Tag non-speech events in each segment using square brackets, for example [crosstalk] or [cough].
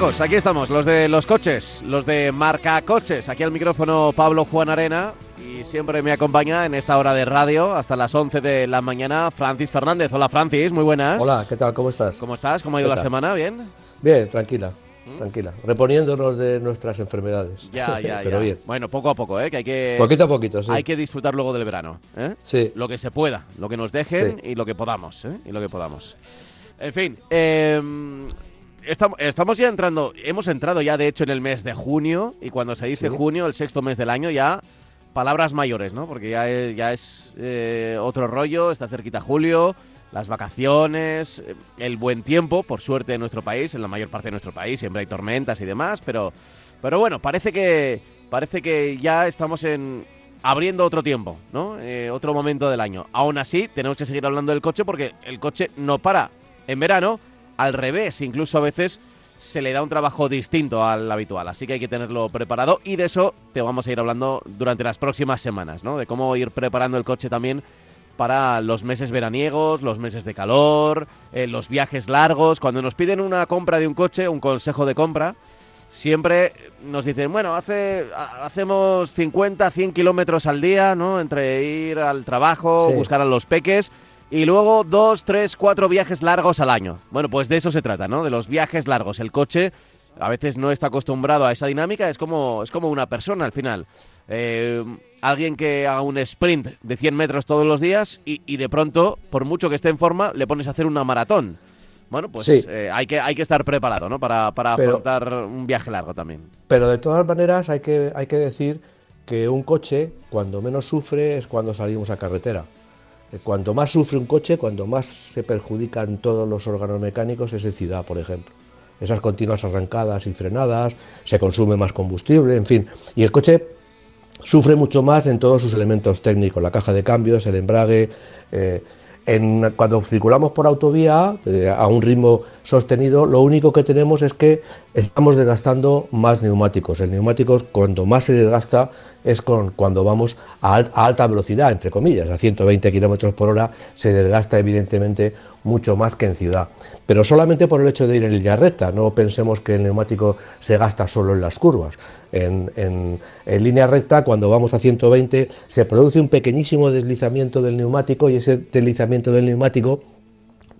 amigos? Aquí estamos, los de los coches, los de Marca Coches. Aquí al micrófono Pablo Juan Arena y siempre me acompaña en esta hora de radio hasta las 11 de la mañana Francis Fernández. Hola Francis, muy buenas. Hola, ¿qué tal? ¿Cómo estás? ¿Cómo estás? ¿Cómo ha ido ¿Qué la tal? semana? ¿Bien? Bien, tranquila, tranquila. Reponiéndonos de nuestras enfermedades. Ya, [laughs] ya, Pero ya. bien. Bueno, poco a poco, ¿eh? Que hay que, Poquito a poquito, sí. hay que disfrutar luego del verano, ¿eh? Sí. Lo que se pueda, lo que nos dejen y lo que podamos, ¿eh? Y lo que podamos. En fin, eh, estamos, estamos ya entrando, hemos entrado ya de hecho en el mes de junio y cuando se dice Sí. junio, el sexto mes del año, ya palabras mayores, ¿no? Porque ya es, ya es eh, otro rollo, está cerquita julio, las vacaciones, eh, el buen tiempo, por suerte en nuestro país, en la mayor parte de nuestro país, siempre hay tormentas y demás, pero, pero bueno, parece que, parece que ya estamos en, abriendo otro tiempo, ¿no? Eh, otro momento del año. Aún así, tenemos que seguir hablando del coche porque el coche no para en verano, al revés, incluso a veces se le da un trabajo distinto al habitual, así que hay que tenerlo preparado y de eso te vamos a ir hablando durante las próximas semanas, ¿no? De cómo ir preparando el coche también para los meses veraniegos, los meses de calor, eh, los viajes largos. Cuando nos piden una compra de un coche, un consejo de compra, siempre nos dicen, bueno, hace, ha- hacemos 50, 100 kilómetros al día, ¿no? Entre ir al trabajo, Sí. buscar a los peques y luego dos, tres, cuatro viajes largos al año. Bueno, pues de eso se trata, ¿no? De los viajes largos. El coche a veces no está acostumbrado a esa dinámica, es como, es como una persona al final. Eh, alguien que haga un sprint de 100 metros todos los días y, y de pronto, por mucho que esté en forma, le pones a hacer una maratón. Bueno, pues Sí. eh, hay, que, hay que estar preparado, ¿no? Para, para Pero- afrontar un viaje largo también. Pero de todas maneras hay que, hay que decir que un coche, cuando menos sufre, es cuando salimos a carretera. Eh, Cuanto más sufre un coche, cuanto más se perjudican todos los órganos mecánicos es en por ejemplo. Esas continuas arrancadas y frenadas, se consume más combustible, en fin. Y el coche sufre mucho más en todos sus elementos técnicos, la caja de cambios, el embrague. eh, cuando circulamos por autovía eh, a un ritmo sostenido, lo único que tenemos es que estamos desgastando más neumáticos. El neumático, cuando más se desgasta, es con, cuando vamos a, al- a alta velocidad, entre comillas, a 120 kilómetros por hora, se desgasta evidentemente mucho más que en ciudad. Pero solamente por el hecho de ir en línea recta, no pensemos que el neumático se gasta solo en las curvas. En- en línea recta, cuando vamos a 120, se produce un pequeñísimo deslizamiento del neumático y ese deslizamiento del neumático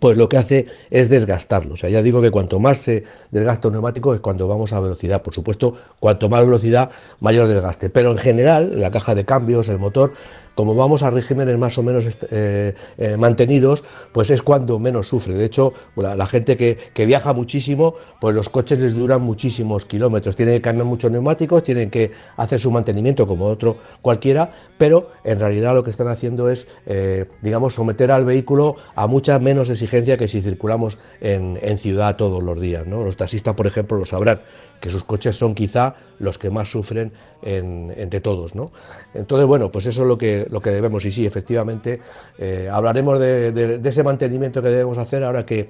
pues lo que hace es desgastarlo. O sea, ya digo que cuanto más se desgasta un neumático es cuando vamos a velocidad. Por supuesto, cuanto más velocidad, mayor desgaste. Pero en general, la caja de cambios, el motor, como vamos a regímenes más o menos eh, eh, mantenidos, pues es cuando menos sufre. De hecho, la, gente que, que viaja muchísimo, pues los coches les duran muchísimos kilómetros. Tienen que cambiar muchos neumáticos, tienen que hacer su mantenimiento como otro cualquiera, pero en realidad lo que están haciendo es, eh, digamos, someter al vehículo a mucha menos exigencia que si circulamos en, en ciudad todos los días. Los taxistas, por ejemplo, lo sabrán, que sus coches son quizá los que más sufren en- entre todos. ¿no? Entonces, bueno, pues eso es lo que, lo que debemos. Y sí, efectivamente, eh, hablaremos de, de- de ese mantenimiento que debemos hacer ahora que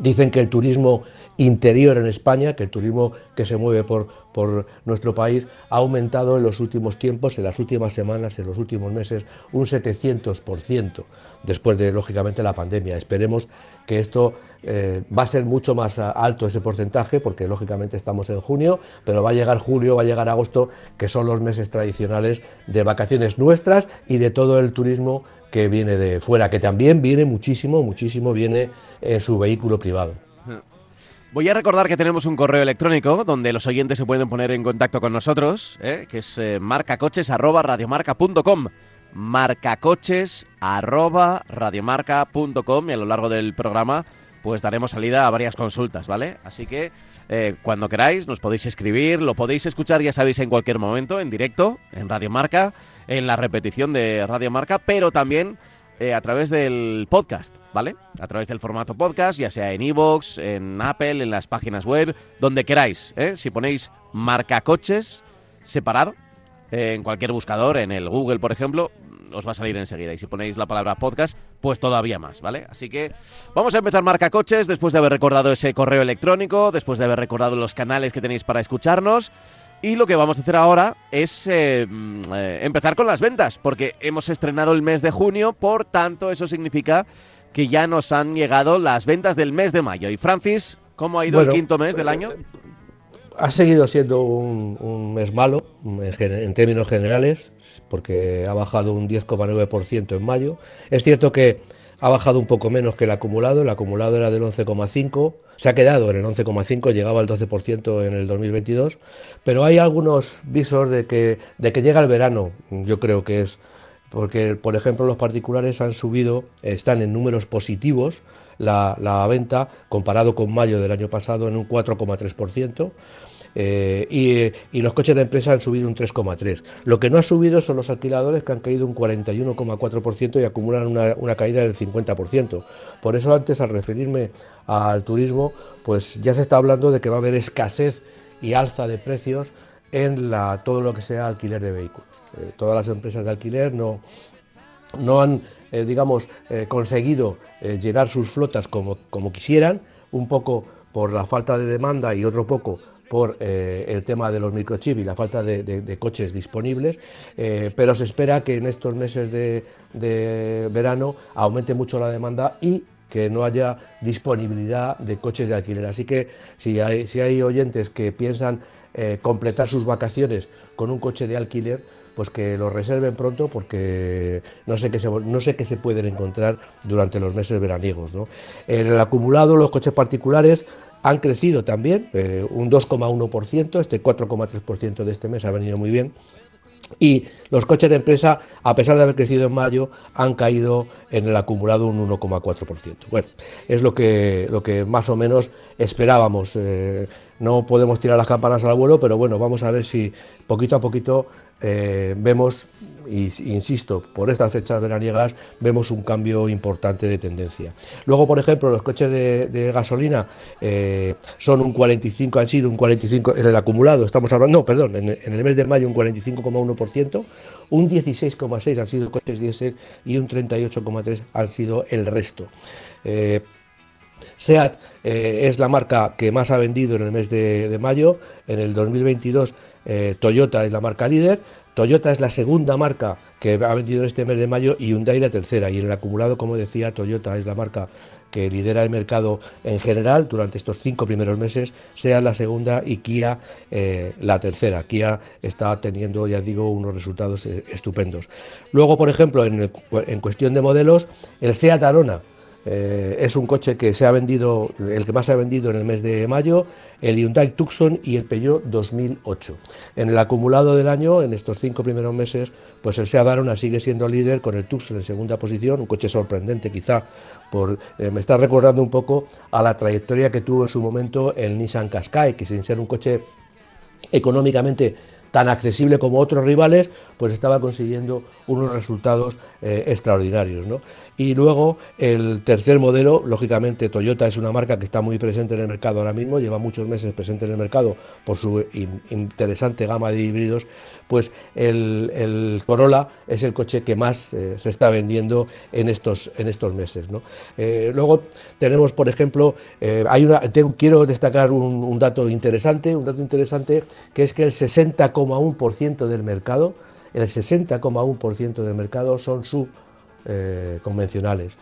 Dicen que el turismo interior en España, que el turismo que se mueve por, por nuestro país, ha aumentado en los últimos tiempos, en las últimas semanas, en los últimos meses, un 700%, después de, lógicamente, la pandemia. Esperemos que esto eh, va a ser mucho más a- alto ese porcentaje, porque lógicamente estamos en junio, pero va a llegar julio, va a llegar agosto, que son los meses tradicionales de vacaciones nuestras y de todo el turismo que viene de fuera, que también viene muchísimo, muchísimo viene en su vehículo privado. Voy a recordar que tenemos un correo electrónico donde los oyentes se pueden poner en contacto con nosotros, ¿eh? que es eh, marcacoches@radiomarca.com. marcacoches@radiomarca.com y a lo largo del programa pues daremos salida a varias consultas, ¿vale? Así que eh, cuando queráis nos podéis escribir, lo podéis escuchar, ya sabéis, en cualquier momento, en directo, en Radio Marca, en la repetición de Radio Marca, pero también eh, a través del podcast, ¿vale? A través del formato podcast, ya sea en iVoox, en Apple, en las páginas web, donde queráis, ¿eh? Si ponéis marca coches separado, en cualquier buscador, en el Google, por ejemplo, os va a salir enseguida. Y si ponéis la palabra podcast, pues todavía más, ¿vale? Así que vamos a empezar Marca Coches después de haber recordado ese correo electrónico, después de haber recordado los canales que tenéis para escucharnos. Y lo que vamos a hacer ahora es eh, mm, eh, empezar con las ventas, porque hemos estrenado el mes de junio, por tanto eso significa que ya nos han llegado las ventas del mes de mayo. Y Francis, ¿cómo ha ido el quinto mes del año? Ha seguido siendo un, mes malo en, términos generales, porque ha bajado un 10,9% en mayo. Es cierto que ha bajado un poco menos que el acumulado, el acumulado era del 11,5%, se ha quedado en el 11,5, llegaba al 12% en el 2022, pero hay algunos visos de que, de que llega el verano, yo creo que es porque, por ejemplo, los particulares han subido, están en números positivos la, la venta comparado con mayo del año pasado en un 4,3%. Eh, y, los coches de empresa han subido un 3,3%. Lo que no ha subido son los alquiladores que han caído un 41,4% y acumulan una, caída del 50%. Por eso antes al referirme al turismo, pues ya se está hablando de que va a haber escasez y alza de precios en la, todo lo que sea alquiler de vehículos. Eh, todas las empresas de alquiler no, no han, eh, digamos, conseguido llenar sus flotas como, como quisieran, un poco por la falta de demanda y otro poco por eh, el tema de los microchips y la falta de, coches disponibles, eh, pero se espera que en estos meses de, verano aumente mucho la demanda y que no haya disponibilidad de coches de alquiler. Así que si hay, oyentes que piensan eh, completar sus vacaciones con un coche de alquiler, pues que lo reserven pronto porque no sé qué se, no sé qué se pueden encontrar durante los meses veraniegos. En el acumulado, los coches particulares han crecido también, eh, un 2,1%, este 4,3% de este mes ha venido muy bien. Y los coches de empresa, a pesar de haber crecido en mayo, han caído en el acumulado un 1,4%. Bueno, es lo que, lo que más o menos esperábamos. Eh, no podemos tirar las campanas al vuelo, pero bueno, vamos a ver si poquito a poquito eh, vemos, y, insisto, por estas fechas veraniegas, vemos un cambio importante de tendencia. Luego, por ejemplo, los coches de, gasolina eh, son un 45, han sido un 45 en el acumulado, estamos hablando, no, perdón, en, el mes de mayo un 45,1%, un 16,6 han sido coches diésel y un 38,3 han sido el resto. Eh, SEAT es la marca que más ha vendido en el mes de, de mayo. En el 2022 eh, Toyota es la marca líder, Toyota es la segunda marca que ha vendido este mes de mayo y Hyundai la tercera. Y en el acumulado, como decía, Toyota es la marca que lidera el mercado en general durante estos cinco primeros meses, sea la segunda y Kia eh, la tercera. Kia está teniendo, ya digo, unos resultados eh, estupendos. Luego, por ejemplo, en, en cuestión de modelos, el Seat Arona eh, es un coche que se ha vendido, el que más se ha vendido en el mes de mayo, el Hyundai Tucson y el Peugeot 2008. En el acumulado del año, en estos cinco primeros meses, pues el Seat Arona sigue siendo líder con el Tucson en segunda posición, un coche sorprendente quizá, por, eh, me está recordando un poco a la trayectoria que tuvo en su momento el Nissan Qashqai, que sin ser un coche económicamente tan accesible como otros rivales, pues estaba consiguiendo unos resultados eh, extraordinarios. Y luego el tercer modelo, lógicamente Toyota es una marca que está muy presente en el mercado ahora mismo, lleva muchos meses presente en el mercado por su interesante gama de híbridos, pues el, Corolla es el coche que más eh, se está vendiendo en estos, en estos meses. Eh, luego tenemos, por ejemplo, hay una, quiero destacar un, un dato interesante, un dato interesante que es que el 60,1% del mercado el 60,1% del mercado son subconvencionales.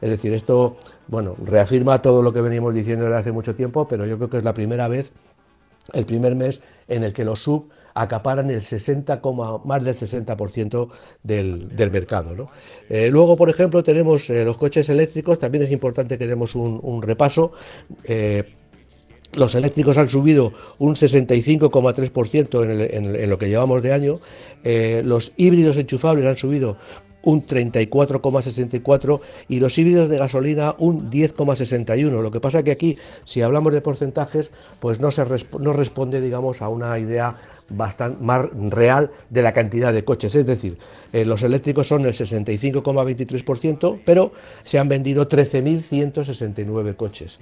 es decir, esto, bueno, reafirma todo lo que venimos diciendo desde hace mucho tiempo, pero yo creo que es la primera vez, el primer mes en el que los sub acaparan el 60, más del 60% del, del mercado. Eh, luego, por ejemplo, tenemos eh, los coches eléctricos, también es importante que demos un, repaso. Eh, los eléctricos han subido un 65,3% en, en, lo que llevamos de año. Eh, los híbridos enchufables han subido un 34,64 y los híbridos de gasolina un 10,61. Lo que pasa que aquí, si hablamos de porcentajes, pues no, se no responde, digamos, a una idea bastante más real de la cantidad de coches. Es decir, eh, los eléctricos son el 65,23%, pero se han vendido 13.169 coches.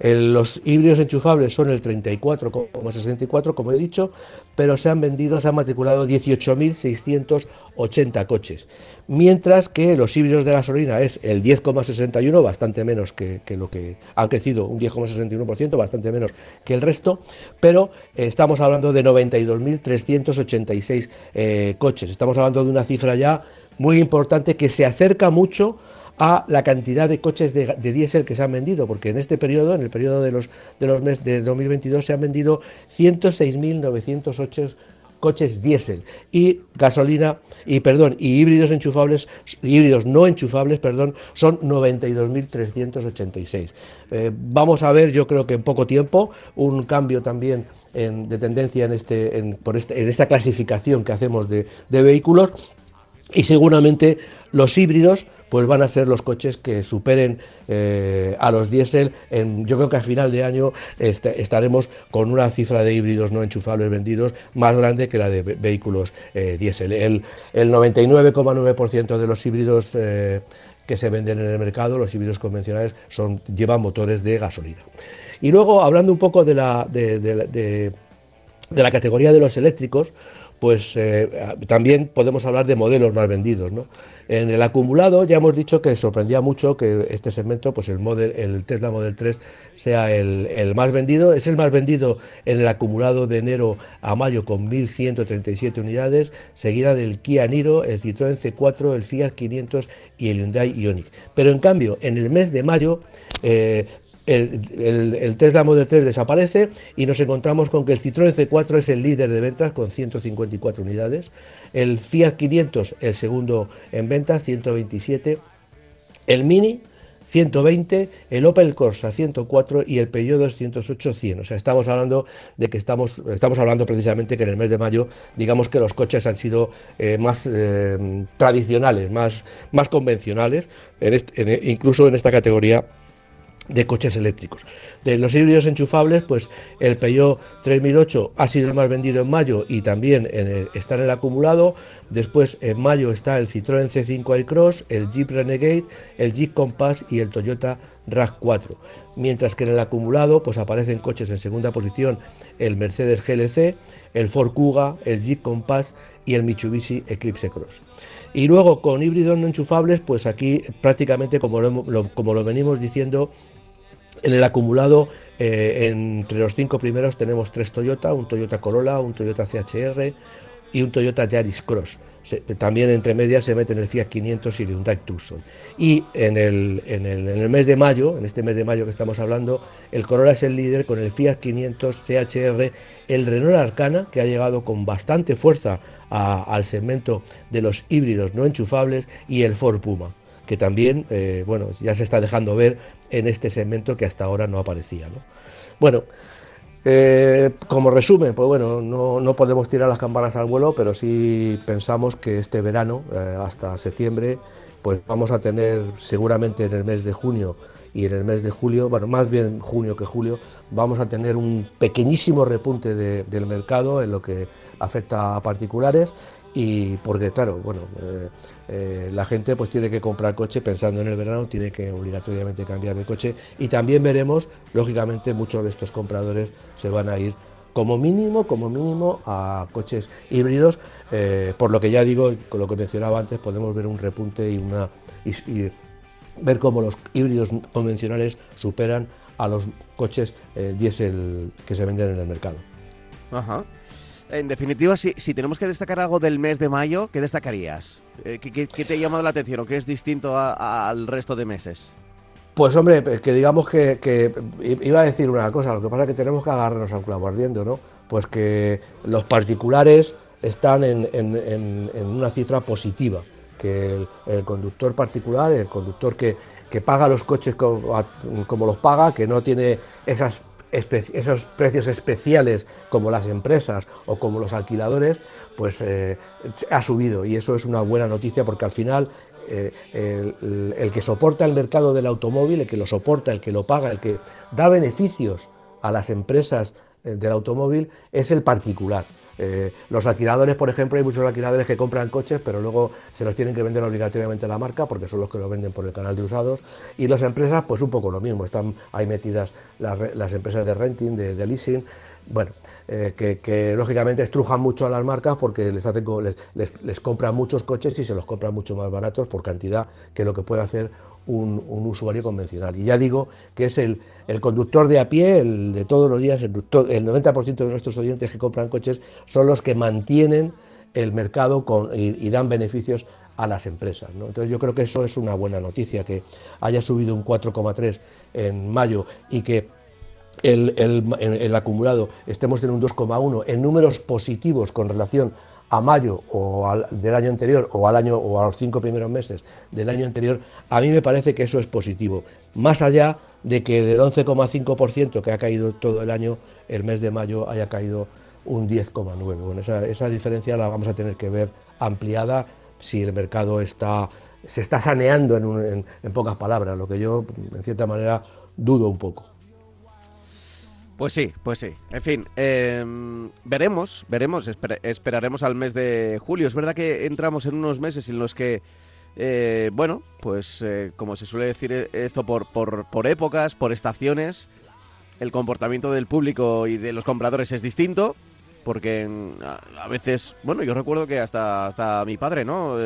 los híbridos enchufables son el 34,64, como he dicho, pero se han vendido, se han matriculado 18.680 coches mientras que los híbridos de gasolina es el 10,61, bastante menos que, lo que ha crecido, un 10,61%, bastante menos que el resto, pero eh, estamos hablando de 92.386 eh, coches. Estamos hablando de una cifra ya muy importante que se acerca mucho a la cantidad de coches de, diésel que se han vendido, porque en este periodo, en el periodo de los, de los meses de 2022, se han vendido 106.908 coches diésel y gasolina y perdón y híbridos enchufables híbridos no enchufables perdón son 92.386 eh, vamos a ver yo creo que en poco tiempo un cambio también de tendencia en este en, por este, en esta clasificación que hacemos de, de vehículos y seguramente los híbridos pues van a ser los coches que superen eh, a los diésel. yo creo que a final de año estaremos con una cifra de híbridos no enchufables vendidos más grande que la de vehículos eh, diésel. El, 99,9% de los híbridos eh, que se venden en el mercado, los híbridos convencionales, son, llevan motores de gasolina. Y luego, hablando un poco de la, de la categoría de los eléctricos, pues también podemos hablar de modelos más vendidos. ¿no? En el acumulado ya hemos dicho que sorprendía mucho que este segmento, pues el, model, el Tesla Model 3 sea el, más vendido. Es el más vendido en el acumulado de enero a mayo con 1.137 unidades, seguida del Kia Niro, el Citroën C4, el Fiat 500 y el Hyundai Ioniq. Pero en cambio, en el mes de mayo eh, el, Tesla Model 3 desaparece y nos encontramos con que el Citroën C4 es el líder de ventas con 154 unidades, el Fiat 500 el segundo en ventas, 127, el Mini 120, el Opel Corsa 104 y el Peugeot 208 100. O sea, estamos hablando de que estamos, estamos hablando precisamente que en el mes de mayo, digamos que los coches han sido eh, más eh, tradicionales, más, más convencionales, incluso en esta categoría de coches eléctricos. De los híbridos enchufables, pues el Peugeot 3008 ha sido el más vendido en mayo y también está en el acumulado. Después en mayo está el Citroën C5 Aircross, el Jeep Renegade, el Jeep Compass y el Toyota RAV4. Mientras que en el acumulado pues aparecen coches en segunda posición el Mercedes GLC, el Ford Kuga, el Jeep Compass y el Mitsubishi Eclipse Cross. Y luego con híbridos no enchufables, pues aquí prácticamente como como lo venimos diciendo, en el acumulado, eh, entre los cinco primeros tenemos tres Toyota, un Toyota Corolla, un Toyota CHR y un Toyota Yaris Cross. también entre medias se meten el Fiat 500 y el Hyundai Tucson. Y en el, en, el, mes de mayo, en este mes de mayo que estamos hablando, el Corolla es el líder con el Fiat 500 CHR, el Renault Arcana, que ha llegado con bastante fuerza al segmento de los híbridos no enchufables, y el Ford Puma que también eh, bueno, ya se está dejando ver en este segmento que hasta ahora no aparecía. Bueno, eh, como resumen, pues bueno, no, podemos tirar las campanas al vuelo, pero sí pensamos que este verano, eh, hasta septiembre, pues vamos a tener seguramente en el mes de junio y en el mes de julio, bueno, más bien junio que julio, vamos a tener un pequeñísimo repunte del mercado en lo que afecta a particulares y porque claro, bueno, eh, eh, la gente pues tiene que comprar coche pensando en el verano, tiene que obligatoriamente cambiar de coche y también veremos, lógicamente, muchos de estos compradores se van a ir como mínimo, como mínimo a coches híbridos, eh, por lo que ya digo, con lo que mencionaba antes, podemos ver un repunte y una y, ver cómo los híbridos convencionales superan a los coches diésel que se venden en el mercado. Ajá. En definitiva, si, tenemos que destacar algo del mes de mayo, ¿qué destacarías? Eh, ¿Qué, te ha llamado la atención o qué es distinto al resto de meses? Pues hombre, que digamos que, iba a decir una cosa, lo que pasa es que tenemos que agarrarnos a un clavo ardiendo, ¿no? Pues que los particulares están en, una cifra positiva, que el, conductor particular, el conductor que, paga los coches como, como, los paga, que no tiene esas esos precios especiales como las empresas o como los alquiladores, pues eh, ha subido. Y eso es una buena noticia porque al final eh, el, que soporta el mercado del automóvil, el que lo soporta, el que lo paga, el que da beneficios a las empresas del automóvil es el particular. Eh, los alquiladores, por ejemplo, hay muchos alquiladores que compran coches, pero luego se los tienen que vender obligatoriamente a la marca porque son los que lo venden por el canal de usados. Y las empresas, pues un poco lo mismo. Están ahí metidas las, empresas de renting, de, leasing. Bueno, eh, que, lógicamente estrujan mucho a las marcas porque les, hacen, les, les compran muchos coches y se los compran mucho más baratos por cantidad que lo que puede hacer un, usuario convencional. Y ya digo que es el, conductor de a pie, el de todos los días, el, 90% de nuestros oyentes que compran coches son los que mantienen el mercado y, dan beneficios a las empresas. Entonces yo creo que eso es una buena noticia, que haya subido un 4,3 en mayo y que el, el acumulado estemos en un 2,1 en números positivos con relación a mayo o al, del año anterior o al año o a los cinco primeros meses del año anterior, a mí me parece que eso es positivo. Más allá de que del 11,5% que ha caído todo el año, el mes de mayo haya caído un 10,9%. Bueno, esa, diferencia la vamos a tener que ver ampliada si el mercado está, se está saneando en, en pocas palabras, lo que yo, en cierta manera, dudo un poco. Pues sí, pues sí. En fin, em, veremos, veremos, esperaremos al mes de julio. Es verdad que entramos en unos meses en los que, eh, bueno, pues eh, como se suele decir eh, esto por, por, épocas, por estaciones, el comportamiento del público y de los compradores es distinto, porque a, veces, bueno, yo recuerdo que hasta, hasta mi padre, ¿no?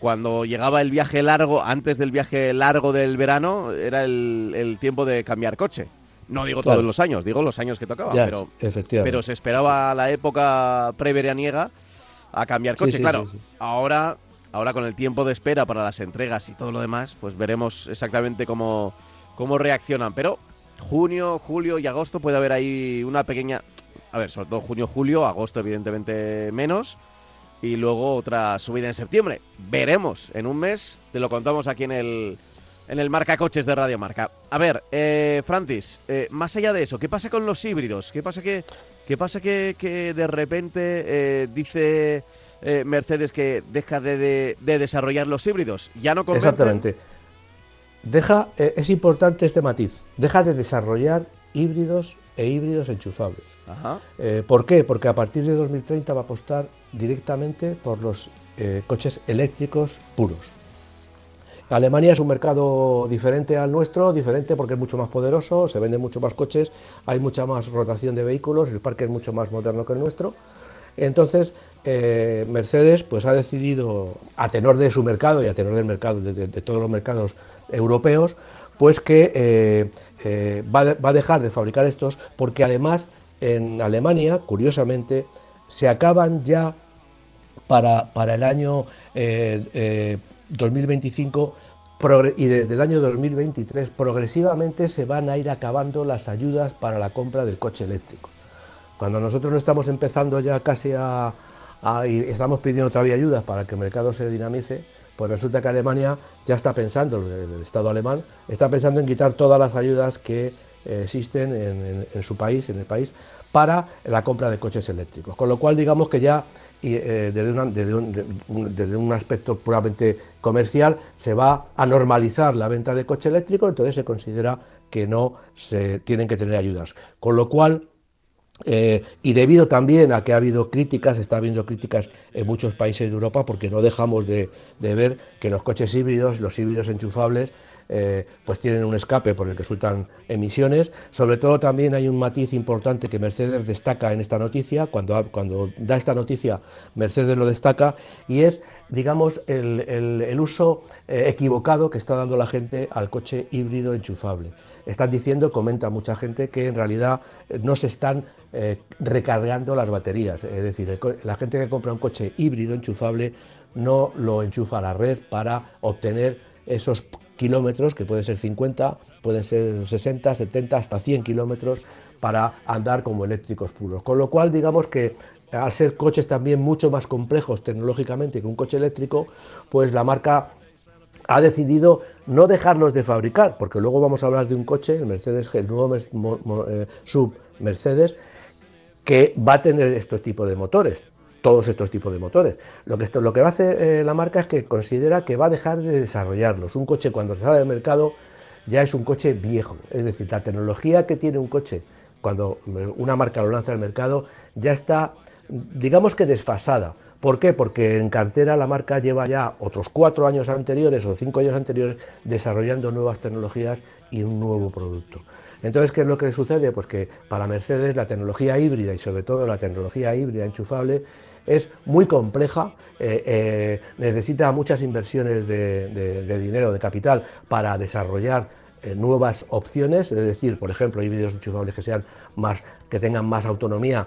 cuando llegaba el viaje largo, antes del viaje largo del verano, era el tiempo de cambiar coche. No digo todos los años, digo los años que tocaba, pero, pero se esperaba la época preveraniega a cambiar coche. claro, ahora ahora con el tiempo de espera para las entregas y todo lo demás, pues veremos exactamente cómo, cómo reaccionan. Pero junio, julio y agosto puede haber ahí una pequeña... A ver, sobre todo junio, julio, agosto evidentemente menos. Y luego otra subida en septiembre. Veremos. En un mes te lo contamos aquí en el, en el marca coches de Radio Marca. A ver, eh, Francis, eh, más allá de eso, ¿qué pasa con los híbridos? ¿Qué pasa que, qué pasa que, de repente eh, dice eh, Mercedes que deja de, desarrollar los híbridos? ¿Ya no convencen? Exactamente. Deja, es importante este matiz, deja de desarrollar híbridos e híbridos enchufables. Ajá. ¿Por qué? Porque a partir de 2030 va a apostar directamente por los coches eléctricos puros. Alemania es un mercado diferente al nuestro, diferente porque es mucho más poderoso, se venden mucho más coches, hay mucha más rotación de vehículos, el parque es mucho más moderno que el nuestro. Entonces, eh, Mercedes pues ha decidido, a tenor de su mercado y a tenor del mercado, de, todos los mercados europeos, pues que eh, eh, va, a dejar de fabricar estos porque además en Alemania, curiosamente, se acaban ya para, para el año 2025 y desde el año 2023 progresivamente se van a ir acabando las ayudas para la compra del coche eléctrico. Cuando nosotros no estamos empezando ya casi a, y estamos pidiendo todavía ayudas para que el mercado se dinamice, pues resulta que Alemania ya está pensando, el, Estado alemán está pensando en quitar todas las ayudas que eh, existen en, su país, en el país, para la compra de coches eléctricos. Con lo cual digamos que ya eh, desde, un, aspecto puramente comercial se va a normalizar la venta de coche eléctrico, entonces se considera que no se tienen que tener ayudas. Con lo cual, eh, y debido también a que ha habido críticas, está habiendo críticas en muchos países de Europa, porque no dejamos de, de ver que los coches híbridos, los híbridos enchufables, eh, pues tienen un escape por el que resultan emisiones. Sobre todo también hay un matiz importante que Mercedes destaca en esta noticia, cuando, cuando da esta noticia Mercedes lo destaca, y es, digamos, el, uso eh, equivocado que está dando la gente al coche híbrido enchufable. Están diciendo, comenta mucha gente, que en realidad eh, no se están recargando las baterías. Es decir, la gente que compra un coche híbrido enchufable no lo enchufa a la red para obtener esos kilómetros, que puede ser 50, pueden ser 60, 70, hasta 100 kilómetros para andar como eléctricos puros. Con lo cual, digamos que al ser coches también mucho más complejos tecnológicamente que un coche eléctrico, pues la marca ha decidido no dejarlos de fabricar, porque luego vamos a hablar de un coche, el Mercedes, el nuevo eh, sub Mercedes, que va a tener estos tipos de motores, todos estos tipos de motores. Lo que, esto, lo que va a hacer eh, la marca es que considera que va a dejar de desarrollarlos. Un coche cuando sale al mercado ya es un coche viejo, es decir, la tecnología que tiene un coche cuando una marca lo lanza al mercado ya está, digamos que desfasada. ¿Por qué? Porque en cartera la marca lleva ya otros cuatro años anteriores o cinco años anteriores desarrollando nuevas tecnologías y un nuevo producto. Entonces, ¿qué es lo que sucede? Pues que para Mercedes la tecnología híbrida y sobre todo la tecnología híbrida enchufable es muy compleja, eh, eh, necesita muchas inversiones de, dinero, de capital para desarrollar eh, nuevas opciones, es decir, por ejemplo, híbridos enchufables que sean más, que tengan más autonomía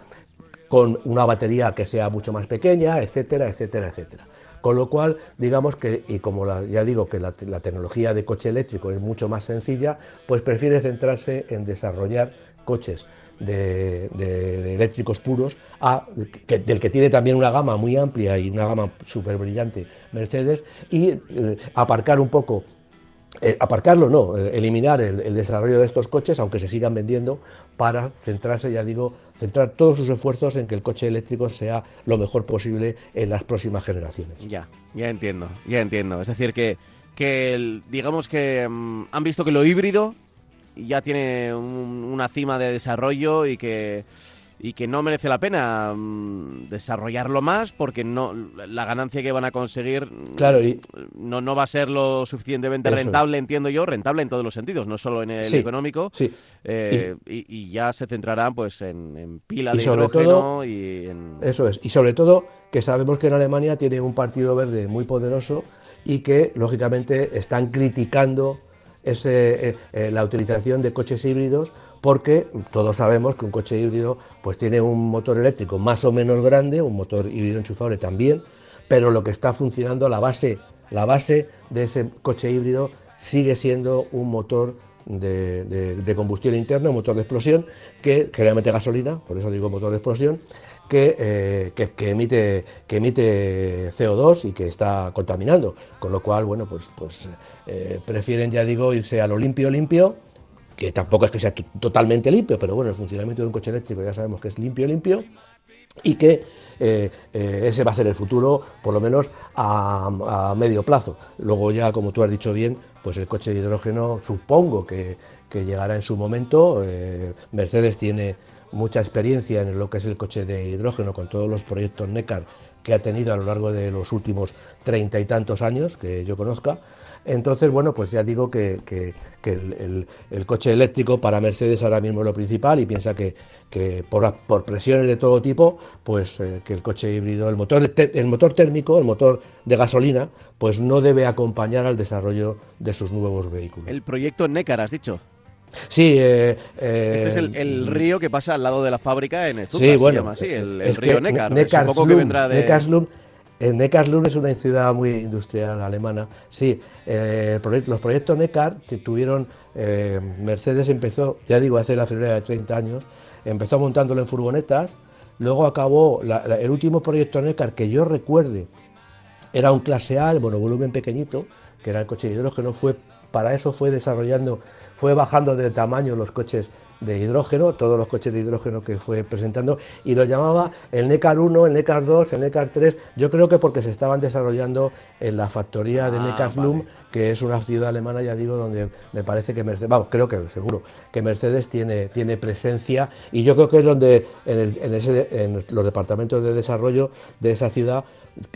con una batería que sea mucho más pequeña, etcétera, etcétera, etcétera. Con lo cual, digamos que, y como ya digo que la, tecnología de coche eléctrico es mucho más sencilla, pues prefiere centrarse en desarrollar coches de, eléctricos puros, del que tiene también una gama muy amplia y una gama súper brillante Mercedes, y eh, aparcar un poco eh, aparcarlo no, eh, eliminar el, desarrollo de estos coches, aunque se sigan vendiendo, para centrarse, ya digo, centrar todos sus esfuerzos en que el coche eléctrico sea lo mejor posible en las próximas generaciones. Ya, ya entiendo, ya entiendo. Es decir, que, que digamos que mm, han visto que lo híbrido ya tiene una cima de desarrollo y que y que no merece la pena mm, desarrollarlo más porque no la ganancia que van a conseguir claro, no, no va a ser lo suficientemente rentable, entiendo yo, rentable en todos los sentidos, no solo en el económico, eh, y, ya se centrarán pues en, pila de hidrógeno y en... Eso es, y sobre todo que sabemos que en Alemania tiene un partido verde muy poderoso y que lógicamente están criticando ese, eh, eh, la utilización de coches híbridos porque todos sabemos que un coche híbrido pues tiene un motor eléctrico más o menos grande, un motor híbrido enchufable también, pero lo que está funcionando, la base, la base de ese coche híbrido sigue siendo un motor de, combustión interna, un motor de explosión, que generalmente gasolina, por eso digo motor de explosión, que, eh, emite, que emite CO2 y que está contaminando. Con lo cual, bueno, pues, pues eh, prefieren, ya digo, irse a lo limpio, limpio, que tampoco es que sea totalmente limpio, pero bueno, el funcionamiento de un coche eléctrico ya sabemos que es limpio, limpio, y que eh, eh, ese va a ser el futuro, por lo menos a, medio plazo. Luego ya, como tú has dicho bien, pues el coche de hidrógeno supongo que, llegará en su momento. Eh, Mercedes tiene mucha experiencia en lo que es el coche de hidrógeno con todos los proyectos NECAR que ha tenido a lo largo de los últimos treinta y tantos años que yo conozca. Entonces, bueno, pues ya digo que, el, coche eléctrico para Mercedes ahora mismo es lo principal y piensa que, por, presiones de todo tipo, pues eh, que el coche híbrido, el motor, el motor térmico, el motor de gasolina, pues no debe acompañar al desarrollo de sus nuevos vehículos. El proyecto NECAR, has dicho. Sí, eh, este es el, río que pasa al lado de la fábrica en Stuttgart, sí, bueno, se llama el, río Neckar. que vendrá de... Neckarslund es una ciudad muy industrial alemana. Sí, eh, los proyectos Neckar tuvieron, eh, Mercedes empezó, ya digo, hace la febrera de 30 años, empezó montándolo en furgonetas, luego acabó, el último proyecto Neckar que yo recuerde, era un clase A, el monovolumen pequeñito, que era el coche de hidrógeno, fue, para eso fue desarrollando, fue bajando de tamaño los coches de hidrógeno, todos los coches de hidrógeno que fue presentando, y lo llamaba el NECAR 1, el NECAR 2, el NECAR 3, yo creo que porque se estaban desarrollando en la factoría de ah, que es una ciudad alemana, ya digo, donde me parece que Mercedes, vamos, creo que seguro, que Mercedes tiene, tiene presencia, y yo creo que es donde en, en los departamentos de desarrollo de esa ciudad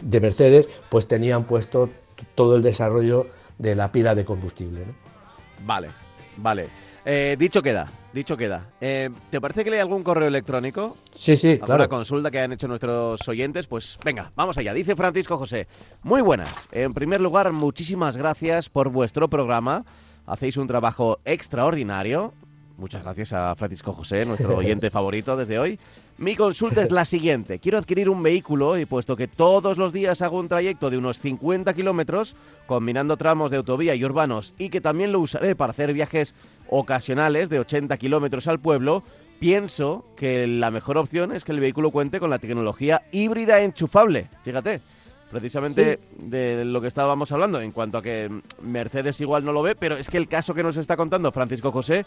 de Mercedes, pues tenían puesto todo el desarrollo de la pila de combustible. Vale, vale. Eh, dicho queda, dicho queda. Eh, ¿Te parece que leí algún correo electrónico? Sí, sí, ¿Alguna consulta que han hecho nuestros oyentes? Pues venga, vamos allá. Dice Francisco José. Muy buenas. En primer lugar, muchísimas gracias por vuestro programa. Hacéis un trabajo extraordinario. Muchas gracias a Francisco José, nuestro [laughs] oyente favorito desde hoy. Mi consulta es la siguiente. Quiero adquirir un vehículo y puesto que todos los días hago un trayecto de unos 50 kilómetros, combinando tramos de autovía y urbanos, y que también lo usaré para hacer viajes ocasionales de 80 kilómetros al pueblo, pienso que la mejor opción es que el vehículo cuente con la tecnología híbrida enchufable. Fíjate, precisamente de lo que estábamos hablando, en cuanto a que Mercedes igual no lo ve, pero es que el caso que nos está contando Francisco José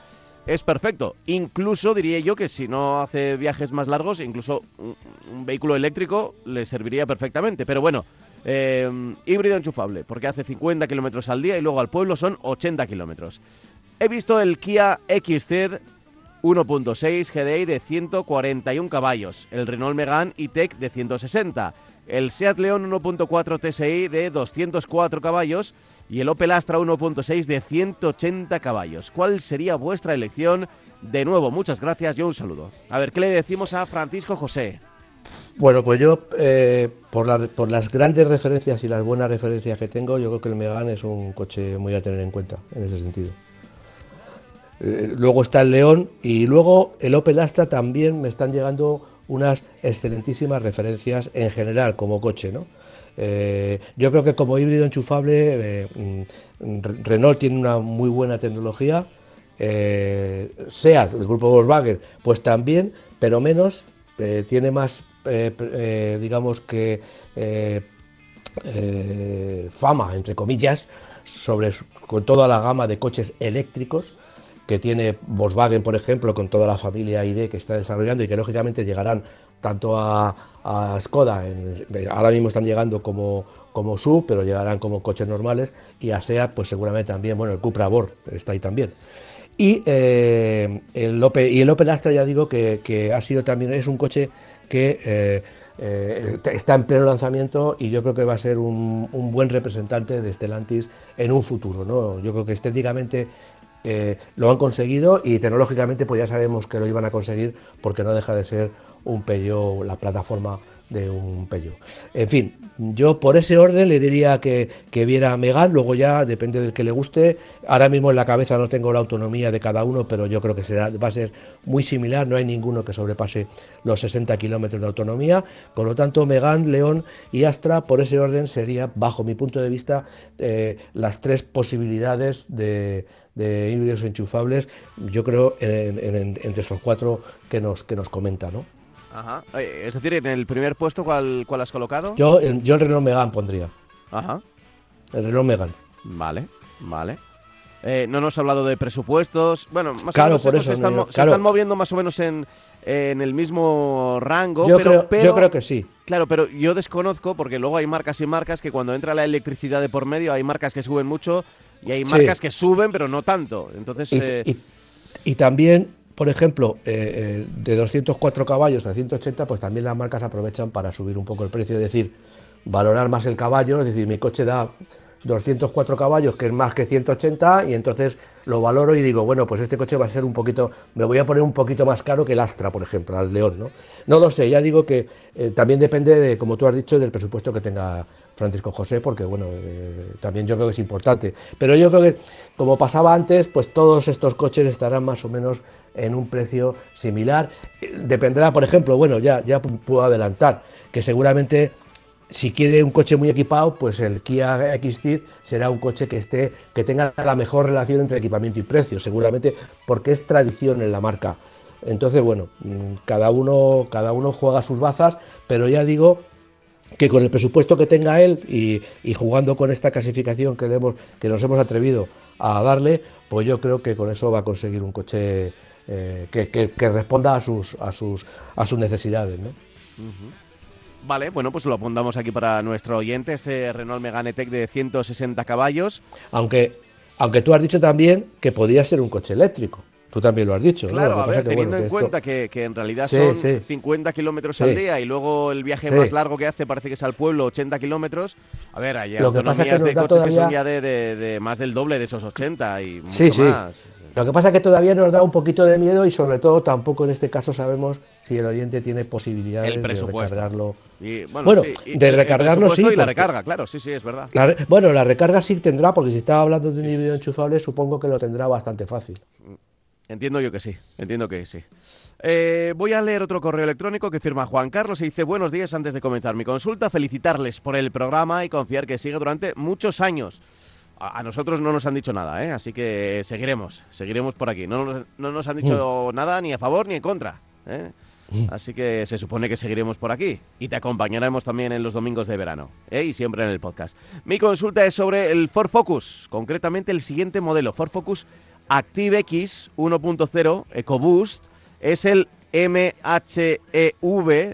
es perfecto. Incluso diría yo que si no hace viajes más largos, incluso un, vehículo eléctrico le serviría perfectamente. Pero bueno, eh, híbrido enchufable, porque hace 50 kilómetros al día y luego al pueblo son 80 kilómetros. He visto el Kia XZ 1.6 GDI de 141 caballos, el Renault Megane E-Tech de 160, el Seat León 1.4 TSI de 204 caballos y el Opel Astra 1.6 de 180 caballos. ¿Cuál sería vuestra elección? De nuevo, muchas gracias y un saludo. A ver, ¿qué le decimos a Francisco José? Bueno, pues yo, eh, por, por, las grandes referencias y las buenas referencias que tengo, yo creo que el Megane es un coche muy a tener en cuenta en ese sentido. Eh, luego está el León y luego el Opel Astra también me están llegando unas excelentísimas referencias en general como coche, ¿no? Eh, yo creo que como híbrido enchufable, eh, mm, Renault tiene una muy buena tecnología, eh, SEAT, el grupo Volkswagen, pues también, pero menos, tiene más, digamos que, fama, entre comillas, sobre con toda la gama de coches eléctricos que tiene Volkswagen, por ejemplo, con toda la familia ID que está desarrollando y que lógicamente llegarán tanto a, Skoda, ahora mismo están llegando como, como SUV, pero llegarán como coches normales, y a SEAT, pues seguramente también, bueno, el Cupra Born está ahí también. Y, eh, el Opel, y el Opel Astra, ya digo que, ha sido también, es un coche que eh, eh, está en pleno lanzamiento y yo creo que va a ser un, un, buen representante de Stellantis en un futuro. ¿no? Yo creo que estéticamente lo han conseguido y tecnológicamente pues ya sabemos que lo iban a conseguir porque no deja de ser un Peugeot, la plataforma de un Peugeot. En fin, yo por ese orden le diría que, que viera Megan, luego ya depende del que le guste. Ahora mismo en la cabeza no tengo la autonomía de cada uno, pero yo creo que será, va a ser muy similar, no hay ninguno que sobrepase los 60 kilómetros de autonomía. Por lo tanto, Megan, León y Astra, por ese orden sería, bajo mi punto de vista, eh, las tres posibilidades de, de híbridos enchufables, yo creo, entre estos cuatro que nos, que nos comenta, ¿no? Ajá. Es decir, en el primer puesto, ¿cuál, cuál has colocado? Yo, el, yo el Renault Megane pondría. Ajá. El Renault Megane. Vale, vale. Eh, no nos ha hablado de presupuestos. Bueno, más claro, o menos por eso, se, están, se están moviendo más o menos en, en el mismo rango. Yo, pero, creo, pero, yo creo que sí. Claro, pero yo desconozco, porque luego hay marcas y marcas que cuando entra la electricidad de por medio, hay marcas que suben mucho y hay marcas Sí. que suben, pero no tanto. Entonces, Y, eh, y- y también, por ejemplo, eh, eh, de 204 caballos a 180, pues también las marcas aprovechan para subir un poco el precio, es decir, valorar más el caballo, es decir, mi coche da 204 caballos, que es más que 180, y entonces lo valoro y digo, bueno, pues este coche va a ser un poquito, me voy a poner un poquito más caro que el Astra, por ejemplo, al León, ¿no? No lo sé, ya digo que eh, también depende, de, como tú has dicho, del presupuesto que tenga Francisco José, porque bueno, también yo creo que es importante. Pero yo creo que, como pasaba antes, pues todos estos coches estarán más o menos en un precio similar. Dependerá, por ejemplo, bueno, ya, ya puedo adelantar, que seguramente si quiere un coche muy equipado, pues el Kia XC será un coche que esté, que tenga la mejor relación entre equipamiento y precio, seguramente, porque es tradición en la marca. Entonces, bueno, mm, cada uno, cada uno juega sus bazas, pero ya digo que con el presupuesto que tenga él y, y jugando con esta clasificación que, le hemos, que nos hemos atrevido a darle, pues yo creo que con eso va a conseguir un coche eh, que, que- que responda a sus, a sus, a sus necesidades. ¿no? vale, bueno, pues lo apuntamos aquí para nuestro oyente, este Renault Megane Tech de 160 caballos. Aunque, aunque tú has dicho también que podía ser un coche eléctrico. Tú también lo has dicho. Claro, a ver, que, teniendo bueno, en que esto- cuenta que, que en realidad Sí, son sí. 50 kilómetros Sí. al día y luego el viaje más largo que hace parece que es al pueblo, 80 kilómetros. A ver, hay Lo que pasa es que autonomías de coches que son ya de, de- de más del doble de esos 80 y mucho más. Lo que pasa es que todavía nos da un poquito de miedo y sobre todo tampoco en este caso sabemos si el oyente tiene posibilidades El de presupuesto. recargarlo. Y, bueno, Bueno, sí, y- de el- el recargarlo presupuesto sí, Y la porque- recarga, claro, sí, sí, es verdad. La re- bueno, la recarga sí tendrá, porque si estaba hablando de un híbrido enchufable, supongo que lo tendrá bastante fácil. Entiendo yo que sí, entiendo que sí. Eh, voy a leer otro correo electrónico que firma Juan Carlos y dice buenos días antes de comenzar mi consulta, felicitarles por el programa y confiar que sigue durante muchos años. A, a nosotros no nos han dicho nada, ¿eh? así que seguiremos, seguiremos por aquí. No nos, no nos han dicho nada ni a favor ni en contra. ¿eh? Así que se supone que seguiremos por aquí y te acompañaremos también en los domingos de verano ¿eh? y siempre en el podcast. Mi consulta es sobre el Ford Focus, concretamente el siguiente modelo, Ford Focus ActiveX 1.0 EcoBoost. Es el MHEV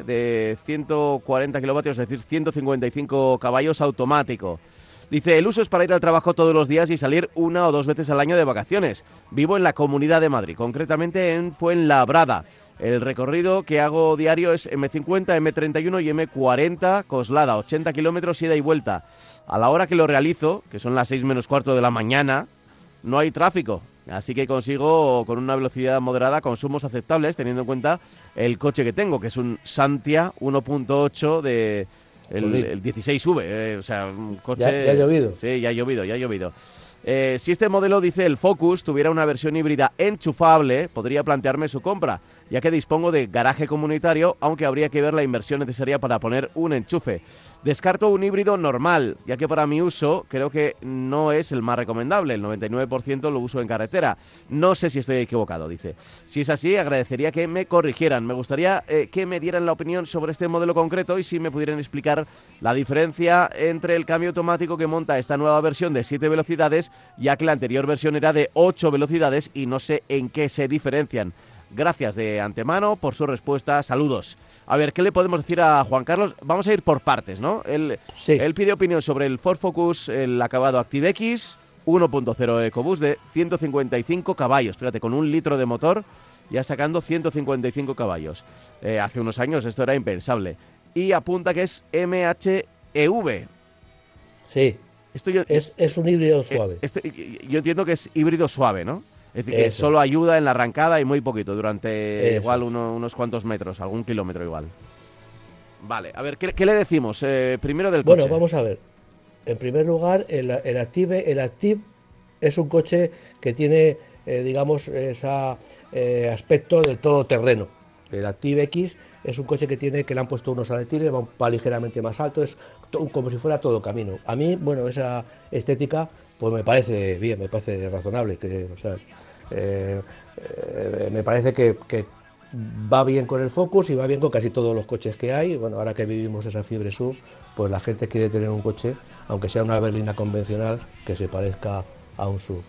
de 140 kilovatios, es decir, 155 caballos automático. Dice, el uso es para ir al trabajo todos los días y salir una o dos veces al año de vacaciones. Vivo en la Comunidad de Madrid, concretamente en Fuenlabrada. El recorrido que hago diario es M50, M31 y M40 Coslada, 80 kilómetros ida y vuelta. A la hora que lo realizo, que son las 6 menos cuarto de la mañana, no hay tráfico. Así que consigo con una velocidad moderada consumos aceptables teniendo en cuenta el coche que tengo, que es un Santia 1.8 de el, 16V, eh, o sea, un coche... ¿Ya, ha llovido? Sí, ya ha llovido, ya ha llovido. Eh, si este modelo, dice el Focus, tuviera una versión híbrida enchufable, podría plantearme su compra, ya que dispongo de garaje comunitario, aunque habría que ver la inversión necesaria para poner un enchufe. Descarto un híbrido normal, ya que para mi uso creo que no es el más recomendable. El 99% lo uso en carretera. No sé si estoy equivocado, dice. Si es así, agradecería que me corrigieran. Me gustaría eh, que me dieran la opinión sobre este modelo concreto y si me pudieran explicar la diferencia entre el cambio automático que monta esta nueva versión de 7 velocidades, ya que la anterior versión era de 8 velocidades y no sé en qué se diferencian. Gracias de antemano por su respuesta. Saludos. A ver, ¿qué le podemos decir a Juan Carlos? Vamos a ir por partes, ¿no? Él, él pide opinión sobre el Ford Focus, el acabado ActiveX 1.0 EcoBoost de 155 caballos. Fíjate, con un litro de motor ya sacando 155 caballos. Eh, hace unos años esto era impensable. Y apunta que es MHEV. Sí. Esto es, es, un híbrido eh, suave. Este, yo entiendo que es híbrido suave, ¿no? Es decir, que solo ayuda en la arrancada y muy poquito, durante igual unos cuantos metros, algún kilómetro igual. Vale, a ver, ¿qué, le decimos? Eh, primero del coche. Bueno, vamos a ver. En primer lugar, el, Active, el Active es un coche que tiene, eh, digamos, ese eh, aspecto del todoterreno. El Active X es un coche que tiene, que le han puesto unos aletines, va, ligeramente más alto, es como si fuera todo camino. A mí, bueno, esa estética, pues me parece bien, me parece razonable, que, o sea, eh, eh, me parece que, va bien con el Focus y va bien con casi todos los coches que hay. Bueno, ahora que vivimos esa fiebre sub, pues la gente quiere tener un coche, aunque sea una berlina convencional, que se parezca a un sub.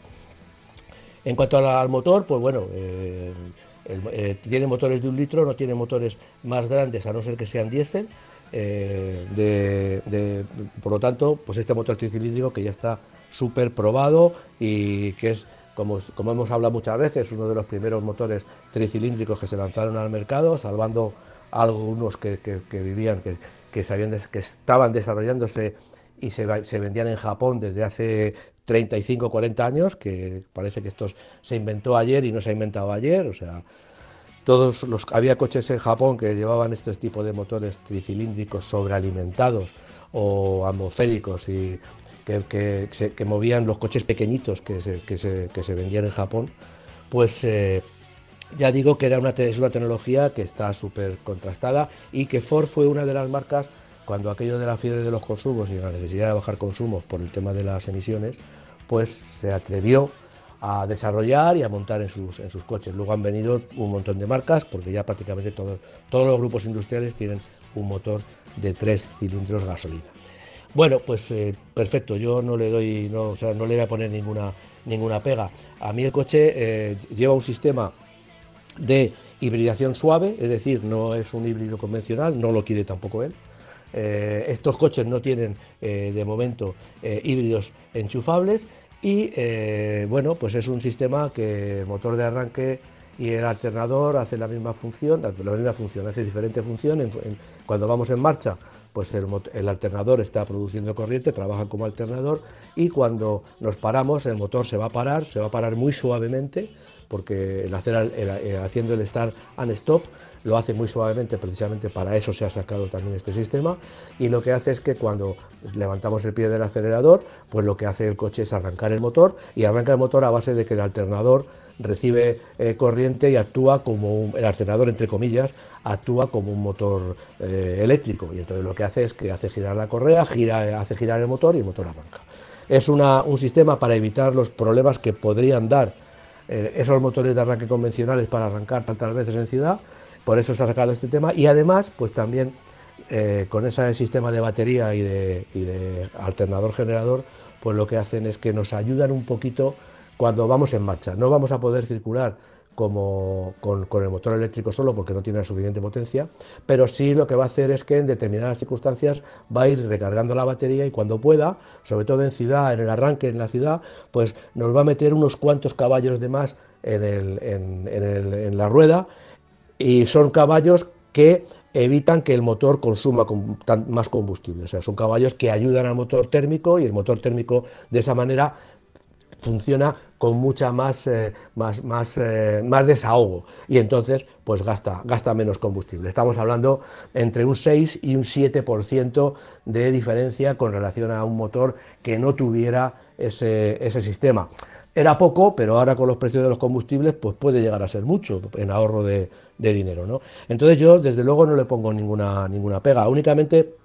En cuanto al motor, pues bueno, eh, tiene motores de un litro, no tiene motores más grandes, a no ser que sean diésel. por lo tanto, pues este motor tricilíndrico que ya está súper probado y que es como, hemos hablado muchas veces, uno de los primeros motores tricilíndricos que se lanzaron al mercado, salvando algunos que, vivían, que, que estaban desarrollándose y se, vendían en Japón desde hace 35, 40 años, que parece que esto se inventó ayer y no se ha inventado ayer, o sea, todos los había coches en Japón que llevaban este tipo de motores tricilíndricos sobrealimentados o atmosféricos y que, movían los coches pequeñitos que se, vendían en Japón, pues eh, ya digo que era una, es una tecnología que está súper contrastada y que Ford fue una de las marcas, cuando aquello de la fiebre de los consumos y la necesidad de bajar consumos por el tema de las emisiones, pues se atrevió a desarrollar y a montar en sus, en sus coches. Luego han venido un montón de marcas, porque ya prácticamente todos, todos los grupos industriales tienen un motor de tres cilindros gasolina. Bueno, pues eh, perfecto, yo no le doy, no, o sea, no le voy a poner ninguna, ninguna pega. A mí el coche eh, lleva un sistema de hibridación suave, es decir, no es un híbrido convencional, no lo quiere tampoco él. Eh, estos coches no tienen de momento híbridos enchufables y bueno, pues es un sistema que motor de arranque y el alternador hace la misma función, la misma función, hace diferente función cuando vamos en marcha pues el, alternador está produciendo corriente, trabaja como alternador y cuando nos paramos el motor se va a parar, se va a parar muy suavemente porque el hacer, haciendo el start and stop lo hace muy suavemente, precisamente para eso se ha sacado también este sistema y lo que hace es que cuando levantamos el pie del acelerador, pues lo que hace el coche es arrancar el motor y arranca el motor a base de que el alternador recibe eh, corriente y actúa como un, el alternador entre comillas actúa como un motor eh, eléctrico. Y entonces lo que hace es que hace girar la correa, gira, hace girar el motor y el motor arranca. Es un sistema para evitar los problemas que podrían dar eh, esos motores de arranque convencionales para arrancar tantas veces en ciudad. Por eso se ha sacado este tema. Y además, pues también eh, con ese sistema de batería y de, y de alternador generador, pues lo que hacen es que nos ayudan un poquito cuando vamos en marcha. No vamos a poder circular como con, el motor eléctrico solo porque no tiene la suficiente potencia, pero sí lo que va a hacer es que en determinadas circunstancias va a ir recargando la batería y cuando pueda, sobre todo en ciudad, en el arranque en la ciudad, pues nos va a meter unos cuantos caballos de más en, el, en, la rueda y son caballos que evitan que el motor consuma más combustible. O sea, son caballos que ayudan al motor térmico y el motor térmico de esa manera funciona con mucha más, eh, más, más, eh, más, desahogo y entonces pues gasta, gasta menos combustible. Estamos hablando entre un 6 y un 7% de diferencia con relación a un motor que no tuviera ese, ese sistema. Era poco, pero ahora con los precios de los combustibles pues puede llegar a ser mucho en ahorro de, de dinero. ¿no? Entonces yo desde luego no le pongo ninguna, ninguna pega, únicamente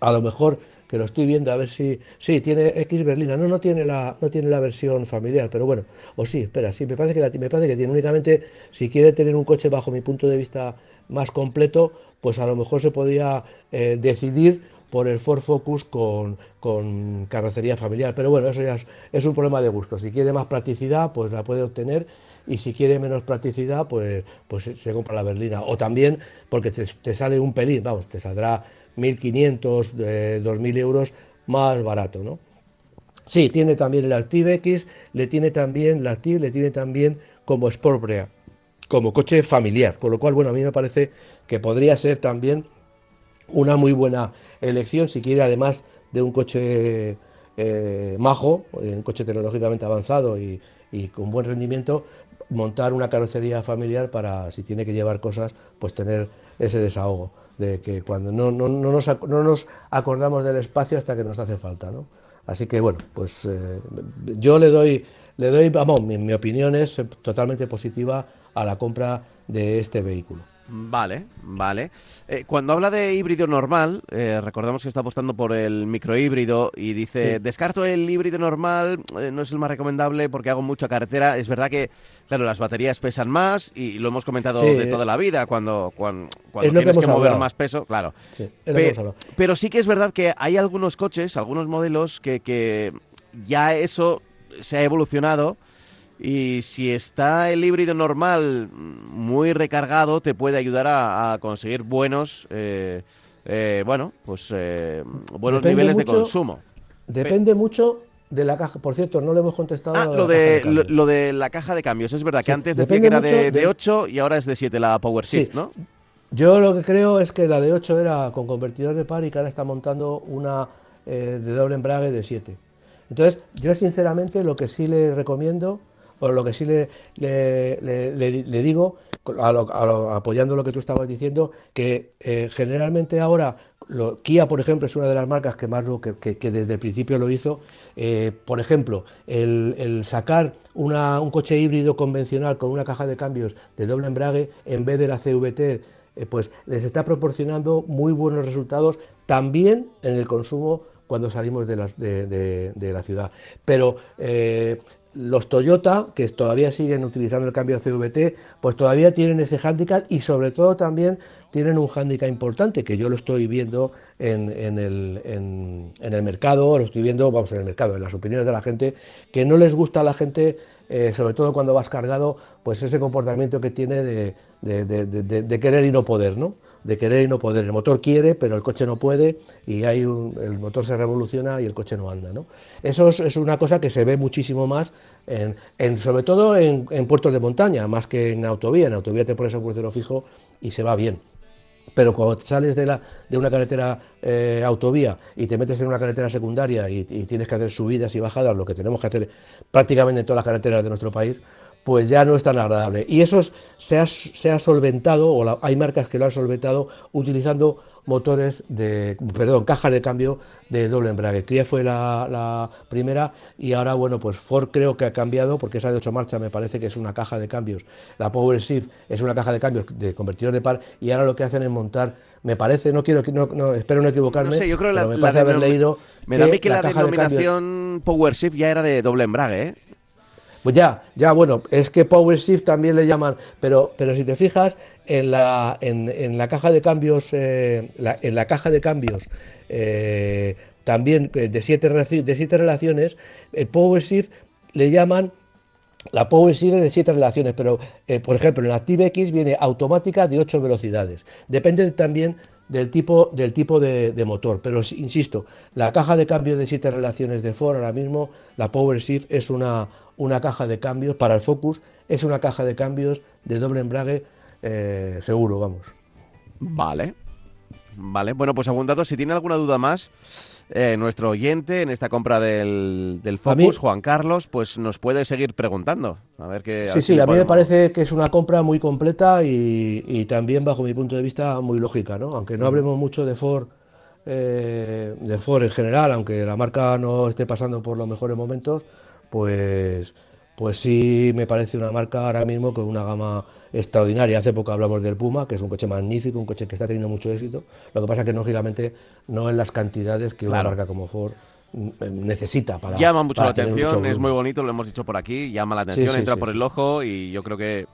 a lo mejor que lo estoy viendo a ver si sí tiene X berlina. No no tiene la no tiene la versión familiar pero bueno o sí espera sí me parece que me parece que tiene. Únicamente si quiere tener un coche bajo mi punto de vista más completo pues a lo mejor se podía eh, decidir por el Ford Focus con, con, carrocería familiar. Pero bueno eso ya es, un problema de gusto. Si quiere más practicidad pues la puede obtener. Y si quiere menos practicidad pues pues se compra la berlina. O también porque te, te sale un pelín vamos te saldrá 1.500, 2.000 euros más barato, ¿no? Sí, tiene también el Active X, le tiene también, la Active le tiene también como Sportbrea, como coche familiar, con lo cual, bueno, a mí me parece que podría ser también una muy buena elección si quiere, además de un coche eh, majo, un coche tecnológicamente avanzado y con buen rendimiento, montar una carrocería familiar para, si tiene que llevar cosas, pues tener ese desahogo de que cuando no, no, no, nos, no, nos, acordamos del espacio hasta que nos hace falta, ¿no? Así que bueno, pues eh, yo le doy, le doy, vamos, mi opinión es totalmente positiva a la compra de este vehículo. Vale, vale. Eh, cuando habla de híbrido normal, eh, recordamos que está apostando por el microhíbrido y dice, descarto el híbrido normal, eh, no es el más recomendable porque hago mucha carretera. Es verdad que, claro, las baterías pesan más y lo hemos comentado de toda la vida, cuando, cuando, tienes que, mover más peso, claro. pero sí que es verdad que hay algunos coches, algunos modelos que, que ya eso se ha evolucionado y si está el híbrido normal muy recargado, te puede ayudar a, conseguir buenos, eh, eh, bueno, pues eh, buenos niveles de consumo. Depende mucho de la caja. Por cierto, no le hemos contestado. Ah, lo de, lo, de la caja de cambios. Es verdad que antes decía que era de, 8 y ahora es de 7 la Power Shift, ¿no? Yo lo que creo es que la de 8 era con convertidor de par y que ahora está montando una de doble embrague de 7. Entonces, yo sinceramente lo que sí le recomiendo por lo que sí le, le, digo, apoyando lo que tú estabas diciendo, que eh, generalmente ahora, Kia, por ejemplo, es una de las marcas que más que, que, desde el principio lo hizo. Eh, por ejemplo, el, sacar un coche híbrido convencional con una caja de cambios de doble embrague en vez de la CVT, eh, pues les está proporcionando muy buenos resultados también en el consumo cuando salimos de la, de, la ciudad. Pero los Toyota, que todavía siguen utilizando el cambio CVT, pues todavía tienen ese hándicap y sobre todo también tienen un hándicap importante, que yo lo estoy viendo en, el, en, el, mercado, lo estoy viendo, vamos, en el mercado, en las opiniones de la gente, que no les gusta a la gente, eh, sobre todo cuando vas cargado, pues ese comportamiento que tiene de, de querer y no poder, ¿no? De querer y no poder. El motor quiere, pero el coche no puede y hay el motor se revoluciona y el coche no anda. ¿no? Eso es, una cosa que se ve muchísimo más, en, sobre todo en, puertos de montaña, más que en autovía. En autovía te pones a un crucero fijo y se va bien. Pero cuando sales de, la, de una carretera eh, autovía y te metes en una carretera secundaria y, y, tienes que hacer subidas y bajadas, lo que tenemos que hacer prácticamente en todas las carreteras de nuestro país, pues ya no es tan agradable. Y eso se ha, se ha solventado, o hay marcas que lo han solventado, utilizando motores de, perdón, cajas de cambio de doble embrague. Kia fue la, primera y ahora, bueno, pues Ford creo que ha cambiado, porque esa de 8 marchas me parece que es una caja de cambios. La Power Shift es una caja de cambios de convertidor de par y ahora lo que hacen es montar me parece, no quiero, no, espero no equivocarme. No sé, yo creo la, me haber leído. Me da a mí que la, la denominación Power Shift ya era de doble embrague, ¿eh? Pues ya, ya, bueno, es que Power Shift también le llaman, pero, pero si te fijas, en la, en, la caja de cambios, en la caja de cambios también de siete, de siete relaciones, el Power Shift le llaman la Power Shift de siete relaciones, pero por ejemplo en la ActiveX viene automática de ocho velocidades. Depende también del tipo, del tipo de, motor. Pero insisto, la caja de cambio de siete relaciones de Ford ahora mismo, la Power Shift es una, una caja de cambios para el Focus, es una caja de cambios de doble embrague eh, seguro, vamos. Vale. Vale, bueno, pues abundado. Si tiene alguna duda más, eh, nuestro oyente en esta compra del, del Focus, Juan Carlos, pues nos puede seguir preguntando. A ver qué. Sí, sí, a mí me parece que es una compra muy completa y, también, bajo mi punto de vista, muy lógica, ¿no? Aunque no hablemos mucho de Ford. Eh, de Ford en general, aunque la marca no esté pasando por los mejores momentos, pues, pues sí me parece una marca ahora mismo con una gama extraordinaria. Hace poco hablamos del Puma, que es un coche magnífico, un coche que está teniendo mucho éxito. Lo que pasa es que lógicamente no en las cantidades que una marca como Ford mm, necesita para llama mucho la atención es muy bonito lo hemos dicho por aquí llama la atención entra por el ojo y yo creo que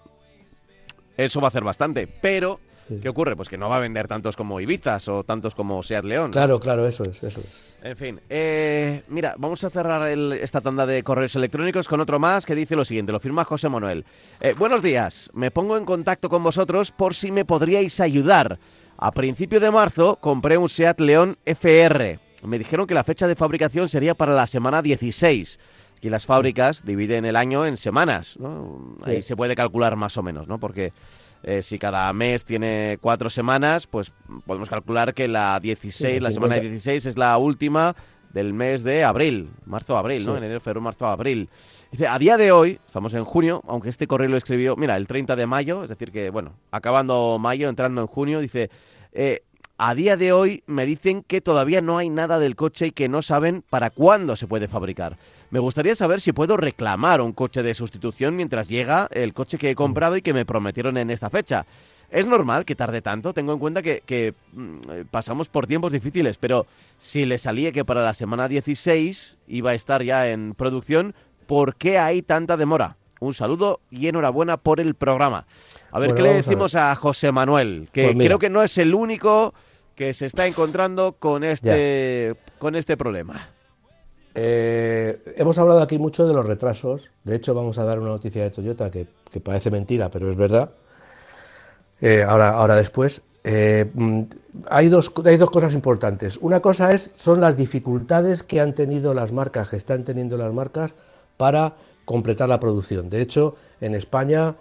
eso va a hacer bastante pero ¿Qué ocurre? Pues que no va a vender tantos como Ibizas o tantos como Seat León. Claro, claro, eso es, eso es. En fin, eh, mira, vamos a cerrar esta tanda de correos electrónicos con otro más que dice lo siguiente, lo firma José Manuel. Eh, buenos días, me pongo en contacto con vosotros por si me podríais ayudar. A principio de marzo compré un Seat León FR. Me dijeron que la fecha de fabricación sería para la semana 16. Aquí las fábricas dividen el año en semanas, ¿no? Ahí se puede calcular más o menos, ¿no? Porque eh, si cada mes tiene cuatro semanas, pues podemos calcular que la 16, la semana 16 es la última del mes de abril, marzo-abril, ¿no? En enero, febrero, marzo-abril. Dice, a día de hoy, estamos en junio, aunque este correo lo escribió, mira, el 30 de mayo, es decir que, bueno, acabando mayo, entrando en junio, dice, eh, a día de hoy me dicen que todavía no hay nada del coche y que no saben para cuándo se puede fabricar. Me gustaría saber si puedo reclamar un coche de sustitución mientras llega el coche que he comprado y que me prometieron en esta fecha. Es normal que tarde tanto, tengo en cuenta que, mm, pasamos por tiempos difíciles, pero si le salía que para la semana 16 iba a estar ya en producción, ¿por qué hay tanta demora? Un saludo y enhorabuena por el programa. A ver, ¿qué le decimos a, José Manuel? Que pues creo que no es el único que se está encontrando con este, con este problema. Eh, hemos hablado aquí mucho de los retrasos. De hecho, vamos a dar una noticia de Toyota que, parece mentira, pero es verdad. Eh, ahora, ahora después. Eh, mm, hay, dos, hay dos cosas importantes. Una cosa es, son las dificultades que han tenido las marcas, que están teniendo las marcas para completar la producción. De hecho, en España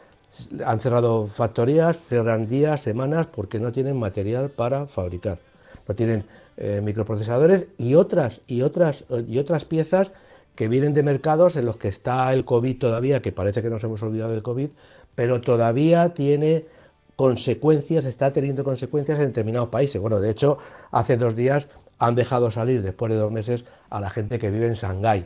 han cerrado factorías, cerran días, semanas, porque no tienen material para fabricar. No tienen eh, microprocesadores y otras, y, otras, y otras piezas que vienen de mercados en los que está el COVID todavía, que parece que nos hemos olvidado del COVID, pero todavía tiene consecuencias, está teniendo consecuencias en determinados países. Bueno, de hecho, hace dos días han dejado salir, después de dos meses, a la gente que vive en Shanghái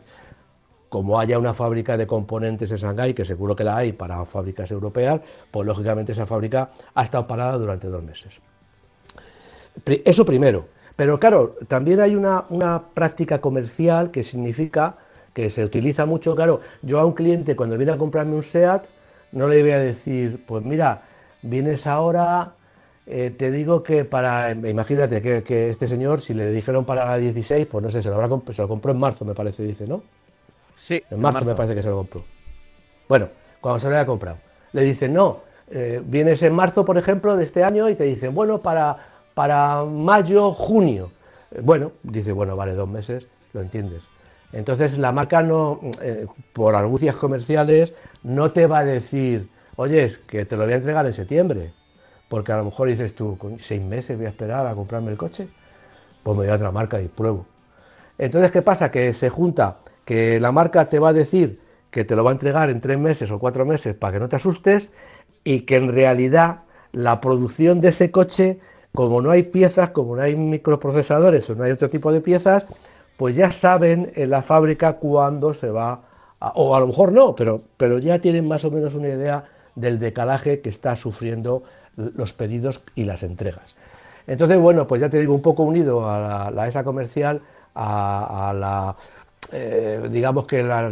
como haya una fábrica de componentes en Shanghái, que seguro que la hay para fábricas europeas, pues lógicamente esa fábrica ha estado parada durante dos meses. Eso primero. Pero claro, también hay una, práctica comercial que significa que se utiliza mucho. Claro, yo a un cliente cuando viene a comprarme un SEAT, no le voy a decir, pues mira, vienes ahora, eh, te digo que para, imagínate que, este señor, si le dijeron para la 16, pues no sé, se lo, habrá, se lo compró en marzo, me parece, dice, ¿no? Sí. En marzo, me parece que se lo compró. Bueno, cuando se lo haya comprado. Le dicen, no, eh, vienes en marzo, por ejemplo, de este año y te dicen, bueno, para, para mayo, junio. Eh, bueno, dice, bueno, vale, dos meses, lo entiendes. Entonces la marca no, eh, por argucias comerciales, no te va a decir, oye, es que te lo voy a entregar en septiembre. Porque a lo mejor dices tú, con seis meses voy a esperar a comprarme el coche. Pues me voy a otra marca y pruebo. Entonces, ¿qué pasa? Que se junta que la marca te va a decir que te lo va a entregar en tres meses o cuatro meses para que no te asustes y que en realidad la producción de ese coche, como no hay piezas, como no hay microprocesadores o no hay otro tipo de piezas, pues ya saben en la fábrica cuándo se va, o a lo mejor no, pero, pero ya tienen más o menos una idea del decalaje que está sufriendo los pedidos y las entregas. Entonces, bueno, pues ya te digo, un poco unido a la, esa comercial, a, la eh, digamos que la,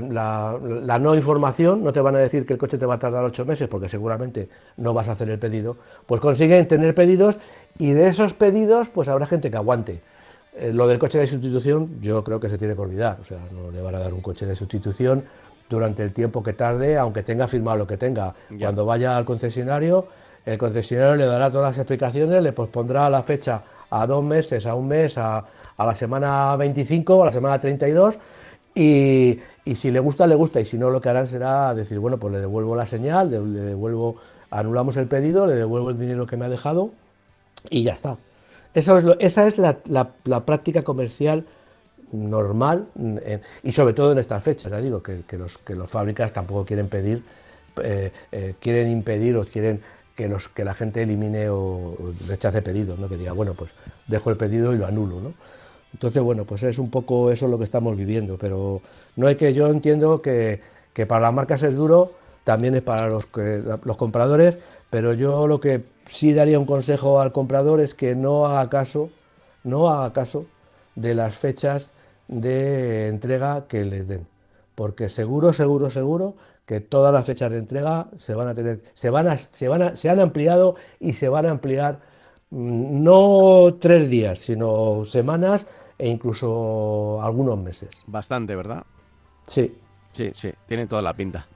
no información, no te van a decir que el coche te va a tardar ocho meses porque seguramente no vas a hacer el pedido, pues consiguen tener pedidos y de esos pedidos pues habrá gente que aguante. Eh, lo del coche de sustitución yo creo que se tiene que olvidar, o sea, no le van a dar un coche de sustitución durante el tiempo que tarde, aunque tenga firmado lo que tenga. Cuando vaya al concesionario, el concesionario le dará todas las explicaciones, le pospondrá la fecha a dos meses, a un mes, a, a la semana 25, a la semana 32 y, si le gusta, le gusta y si no, lo que harán será decir, bueno, pues le devuelvo la señal, le, devuelvo, anulamos el pedido, le devuelvo el dinero que me ha dejado y ya está. Eso es esa es la, práctica comercial normal y sobre todo en estas fechas, ya digo, que, que, los, que los fábricas tampoco quieren pedir, eh, eh, quieren impedir o quieren que, los, que la gente elimine o, rechace pedidos, ¿no? que diga, bueno, pues dejo el pedido y lo anulo. ¿no? Entonces, bueno, pues es un poco eso lo que estamos viviendo, pero no hay que, yo entiendo que, que para las marcas es duro, también es para los, que, los compradores, pero yo lo que sí daría un consejo al comprador es que no haga caso, no haga caso de las fechas de entrega que les den, porque seguro, seguro, seguro que todas las fechas de entrega se van a tener, se van a, se van a, se han ampliado y se van a ampliar mm, no tres días, sino semanas e incluso algunos meses. Bastante, ¿verdad? Sí. Sí, sí, tiene toda la pinta.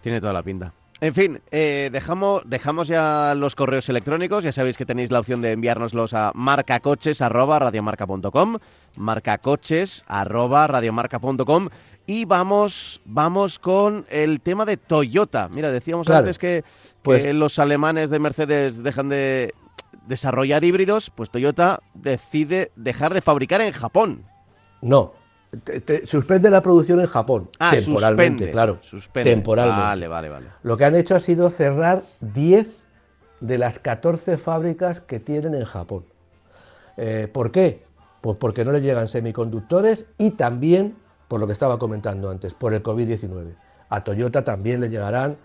Tiene toda la pinta. En fin, eh, dejamos, dejamos ya los correos electrónicos. Ya sabéis que tenéis la opción de enviárnoslos a marcacoches.radiomarca.com marcacoches.radiomarca.com y vamos, vamos con el tema de Toyota. Mira, decíamos antes que, pues, los alemanes de Mercedes dejan de desarrollar híbridos, pues Toyota decide dejar de fabricar en Japón. No, suspende la producción en Japón. Ah, temporalmente, claro. Suspende. Temporalmente. Vale, vale, vale. Lo que han hecho ha sido cerrar 10 de las 14 fábricas que tienen en Japón. Eh, ¿Por qué? Pues porque no les llegan semiconductores y también, por lo que estaba comentando antes, por el COVID-19. A Toyota también le llegarán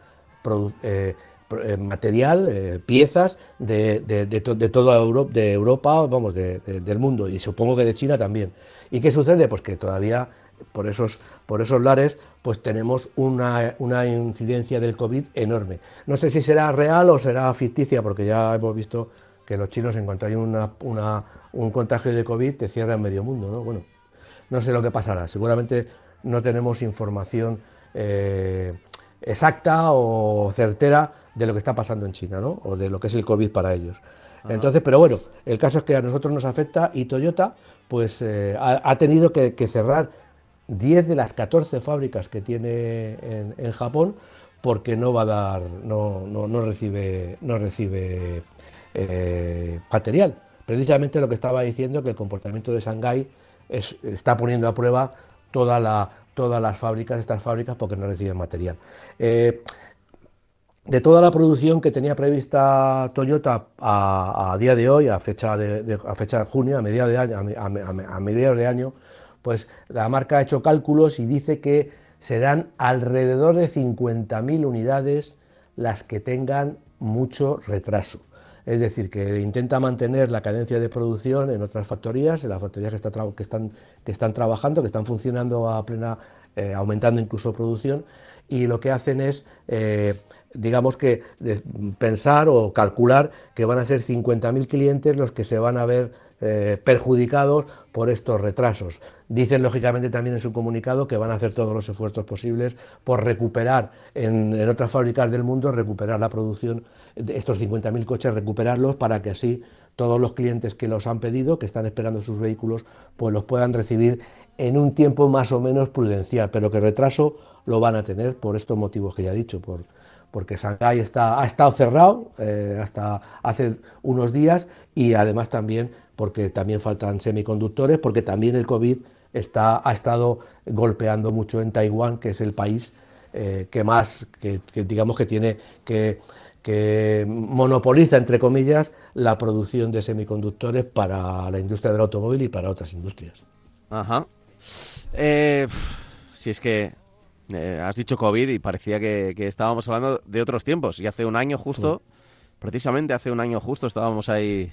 eh, eh, material, piezas de, de, toda Europa, de Europa, vamos, del mundo y supongo que de China también. ¿Y qué sucede? Pues que todavía por esos, por esos lares pues tenemos una, incidencia del COVID enorme. No sé si será real o será ficticia, porque ya hemos visto que los chinos en cuanto hay una, un contagio de COVID te cierran medio mundo. ¿no? Bueno, no sé lo que pasará. Seguramente no tenemos información eh, exacta o certera de lo que está pasando en China, ¿no? o de lo que es el COVID para ellos. Entonces, pero bueno, el caso es que a nosotros nos afecta y Toyota pues eh, ha, tenido que, cerrar 10 de las 14 fábricas que tiene en, Japón porque no va a dar, no, no, recibe, no recibe eh, material. Precisamente lo que estaba diciendo que el comportamiento de Shanghái está poniendo a prueba toda la, todas las fábricas, estas fábricas, porque no reciben material. Eh, de toda la producción que tenía prevista Toyota a, día de hoy, a fecha de, a fecha de junio, a mediados de año, a, mediados de año, pues la marca ha hecho cálculos y dice que serán alrededor de 50.000 unidades las que tengan mucho retraso. Es decir, que intenta mantener la cadencia de producción en otras factorías, en las factorías que, están trabajando, que están funcionando a plena, eh, aumentando incluso producción, y lo que hacen es eh, digamos que pensar o calcular que van a ser 50.000 clientes los que se van a ver eh, perjudicados por estos retrasos. Dicen lógicamente también en su comunicado que van a hacer todos los esfuerzos posibles por recuperar en, otras fábricas del mundo, recuperar la producción de estos 50.000 coches, recuperarlos para que así todos los clientes que los han pedido, que están esperando sus vehículos, pues los puedan recibir en un tiempo más o menos prudencial, pero que retraso lo van a tener por estos motivos que ya he dicho, por porque Shanghái está, ha estado cerrado eh, hasta hace unos días y además también porque también faltan semiconductores, porque también el COVID está, ha estado golpeando mucho en Taiwán, que es el país eh, que más, que, digamos que tiene, que, que monopoliza, entre comillas, la producción de semiconductores para la industria del automóvil y para otras industrias. Ajá. Eh, si es que eh, has dicho COVID y parecía que, estábamos hablando de otros tiempos. Y hace un año justo, precisamente hace un año justo estábamos ahí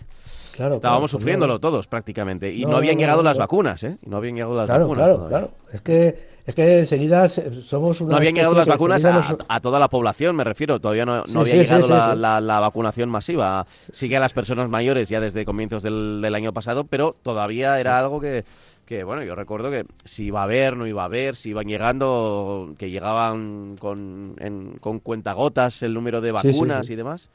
Estábamos pues sufriéndolo todos prácticamente. Y no, habían llegado las vacunas, ¿eh? no habían llegado las vacunas. Claro, claro. Es que, es que enseguida somos una. No habían llegado las vacunas a, toda la población, me refiero. Todavía no, había llegado la, vacunación masiva. Sigue a las personas mayores ya desde comienzos del, año pasado, pero todavía era algo que, que, bueno, yo recuerdo que si iba a haber, no iba a haber, si iban llegando, que llegaban con, en, con cuentagotas el número de vacunas y demás.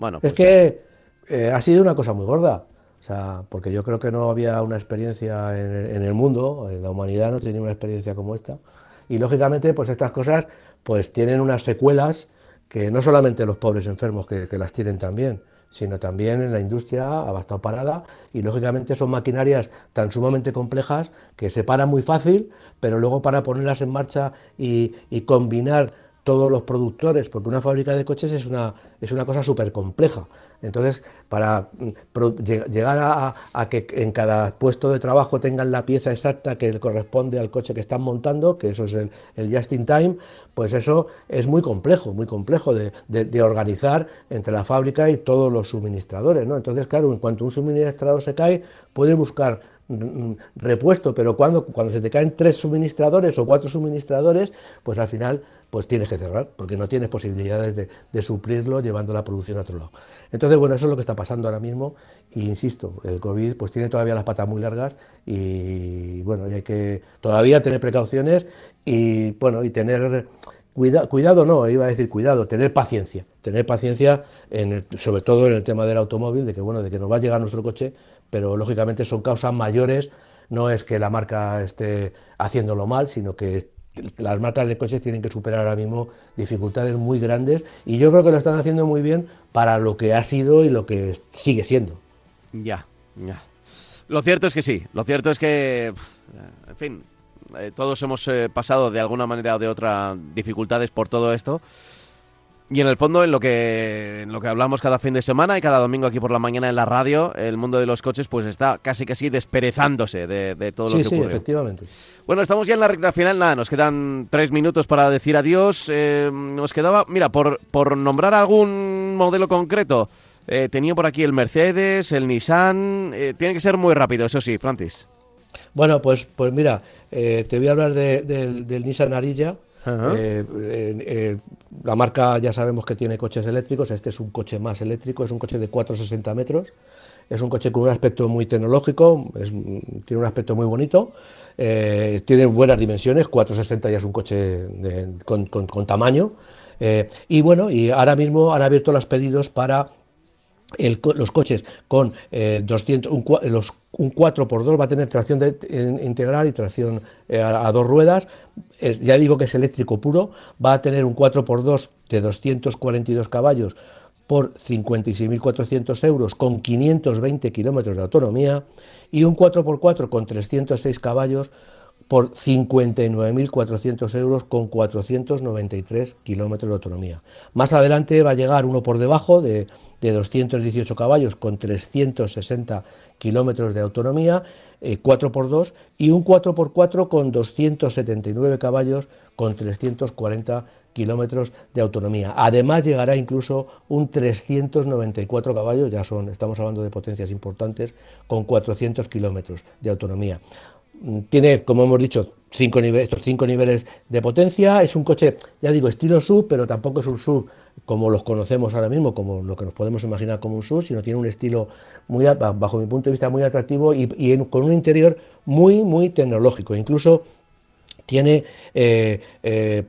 Bueno, es pues que eh, ha sido una cosa muy gorda. O sea, porque yo creo que no había una experiencia en, el mundo, en la humanidad no tenía una experiencia como esta. Y lógicamente, pues estas cosas pues tienen unas secuelas que no solamente los pobres enfermos que, las tienen también, sino también en la industria ha bastado parada y lógicamente son maquinarias tan sumamente complejas que se paran muy fácil, pero luego para ponerlas en marcha y, y combinar todos los productores, porque una fábrica de coches es una, es una cosa súper compleja. Entonces, para mm, llegar a, que en cada puesto de trabajo tengan la pieza exacta que corresponde al coche que están montando, que eso es el, just in time, pues eso es muy complejo, muy complejo de, organizar entre la fábrica y todos los suministradores. ¿no? Entonces, claro, en cuanto un suministrador se cae, puede buscar mm, mm, repuesto, pero cuando, cuando se te caen tres suministradores o cuatro suministradores, pues al final pues tienes que cerrar, porque no tienes posibilidades de, suplirlo llevando la producción a otro lado. Entonces, bueno, eso es lo que está pasando ahora mismo, y insisto, el COVID pues tiene todavía las patas muy largas y bueno, hay que todavía tener precauciones y bueno, y tener cuidado no, iba a decir cuidado, tener paciencia, tener paciencia en sobre todo en el tema del automóvil, de que bueno, de que nos va a llegar nuestro coche, pero lógicamente son causas mayores, no es que la marca esté haciéndolo mal, sino que las marcas de coches tienen que superar ahora mismo dificultades muy grandes y yo creo que lo están haciendo muy bien para lo que ha sido y lo que sigue siendo. Ya, ya. Lo cierto es que sí, lo cierto es que, en fin, eh, todos hemos eh, pasado de alguna manera o de otra dificultades por todo esto y en el fondo, en lo que en lo que hablamos cada fin de semana y cada domingo aquí por la mañana en la radio, el mundo de los coches pues está casi casi desperezándose de, todo lo que ocurre. Sí, efectivamente. Bueno, estamos ya en la recta final, nada, nos quedan tres minutos para decir adiós. Eh, nos quedaba, mira, por, por nombrar algún modelo concreto, eh, tenía por aquí el Mercedes, el Nissan, eh, tiene que ser muy rápido, eso sí, Francis. Bueno, pues, pues mira, te voy a hablar del Nissan Arilla, eh, eh, la marca ya sabemos que tiene coches eléctricos, este es un coche más eléctrico, es un coche de 460 metros, es un coche con un aspecto muy tecnológico, tiene un aspecto muy bonito, eh, tiene buenas dimensiones, 460 ya es un coche con, tamaño, y bueno, y ahora mismo han abierto los pedidos para los coches con 200, un, los un 4x2 va a tener tracción integral y tracción eh, a, dos ruedas. ya digo que es eléctrico puro. Va a tener un 4x2 de 242 caballos por 56.400 euros con 520 kilómetros de autonomía y un 4x4 con 306 caballos por 59.400 euros con 493 kilómetros de autonomía. Más adelante va a llegar uno por debajo de, de 218 caballos con 360 kilómetros de autonomía, 4x2 eh, y un 4x4 con 279 caballos con 340 kilómetros de autonomía. Además llegará incluso un 394 caballos, ya son, estamos hablando de potencias importantes, con 400 kilómetros de autonomía. Mm, tiene, como hemos dicho, cinco estos cinco niveles de potencia. Es un coche, ya digo, estilo sub, pero tampoco es un sub como los conocemos ahora mismo, como lo que nos podemos imaginar como un sub, sino tiene un estilo muy, bajo mi punto de vista, muy atractivo y, con un interior muy, muy tecnológico. Incluso tiene eh, eh,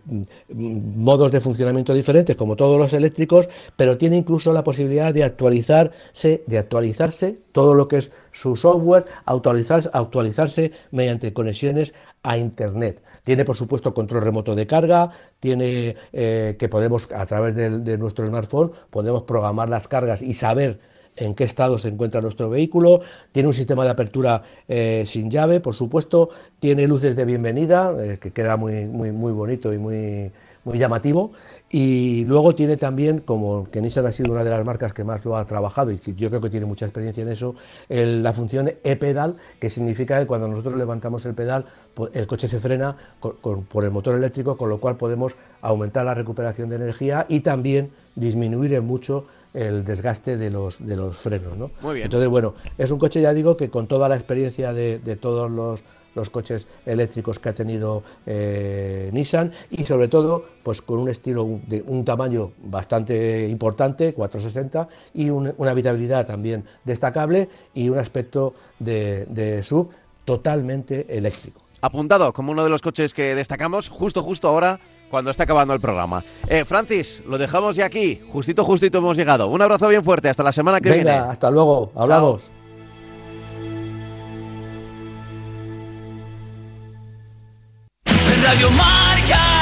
modos de funcionamiento diferentes como todos los eléctricos, pero tiene incluso la posibilidad de actualizarse, de actualizarse todo lo que es su software, actualizarse, actualizarse mediante conexiones a internet. Tiene, por supuesto, control remoto de carga, tiene eh, que podemos, a través de, nuestro smartphone, podemos programar las cargas y saber en qué estado se encuentra nuestro vehículo, tiene un sistema de apertura eh, sin llave, por supuesto, tiene luces de bienvenida, eh, que queda muy, muy, muy bonito y muy, muy llamativo, y luego tiene también, como que Nissan ha sido una de las marcas que más lo ha trabajado y que yo creo que tiene mucha experiencia en eso, la función e-pedal, que significa que cuando nosotros levantamos el pedal, pues, el coche se frena por el motor eléctrico, con lo cual podemos aumentar la recuperación de energía y también disminuir en mucho el desgaste de los, de los frenos. ¿no? Muy bien. Entonces, bueno, es un coche, ya digo, que con toda la experiencia de, de todos los, los coches eléctricos que ha tenido eh, Nissan y sobre todo pues con un estilo de un tamaño bastante importante 460 y un- una habitabilidad también destacable y un aspecto de, de sub totalmente eléctrico Apuntado como uno de los coches que destacamos justo, justo ahora, cuando está acabando el programa. Eh, Francis, lo dejamos ya aquí. Justito, justito hemos llegado. Un abrazo bien fuerte. Hasta la semana que venga viene. hasta luego hablamos Radio Marca.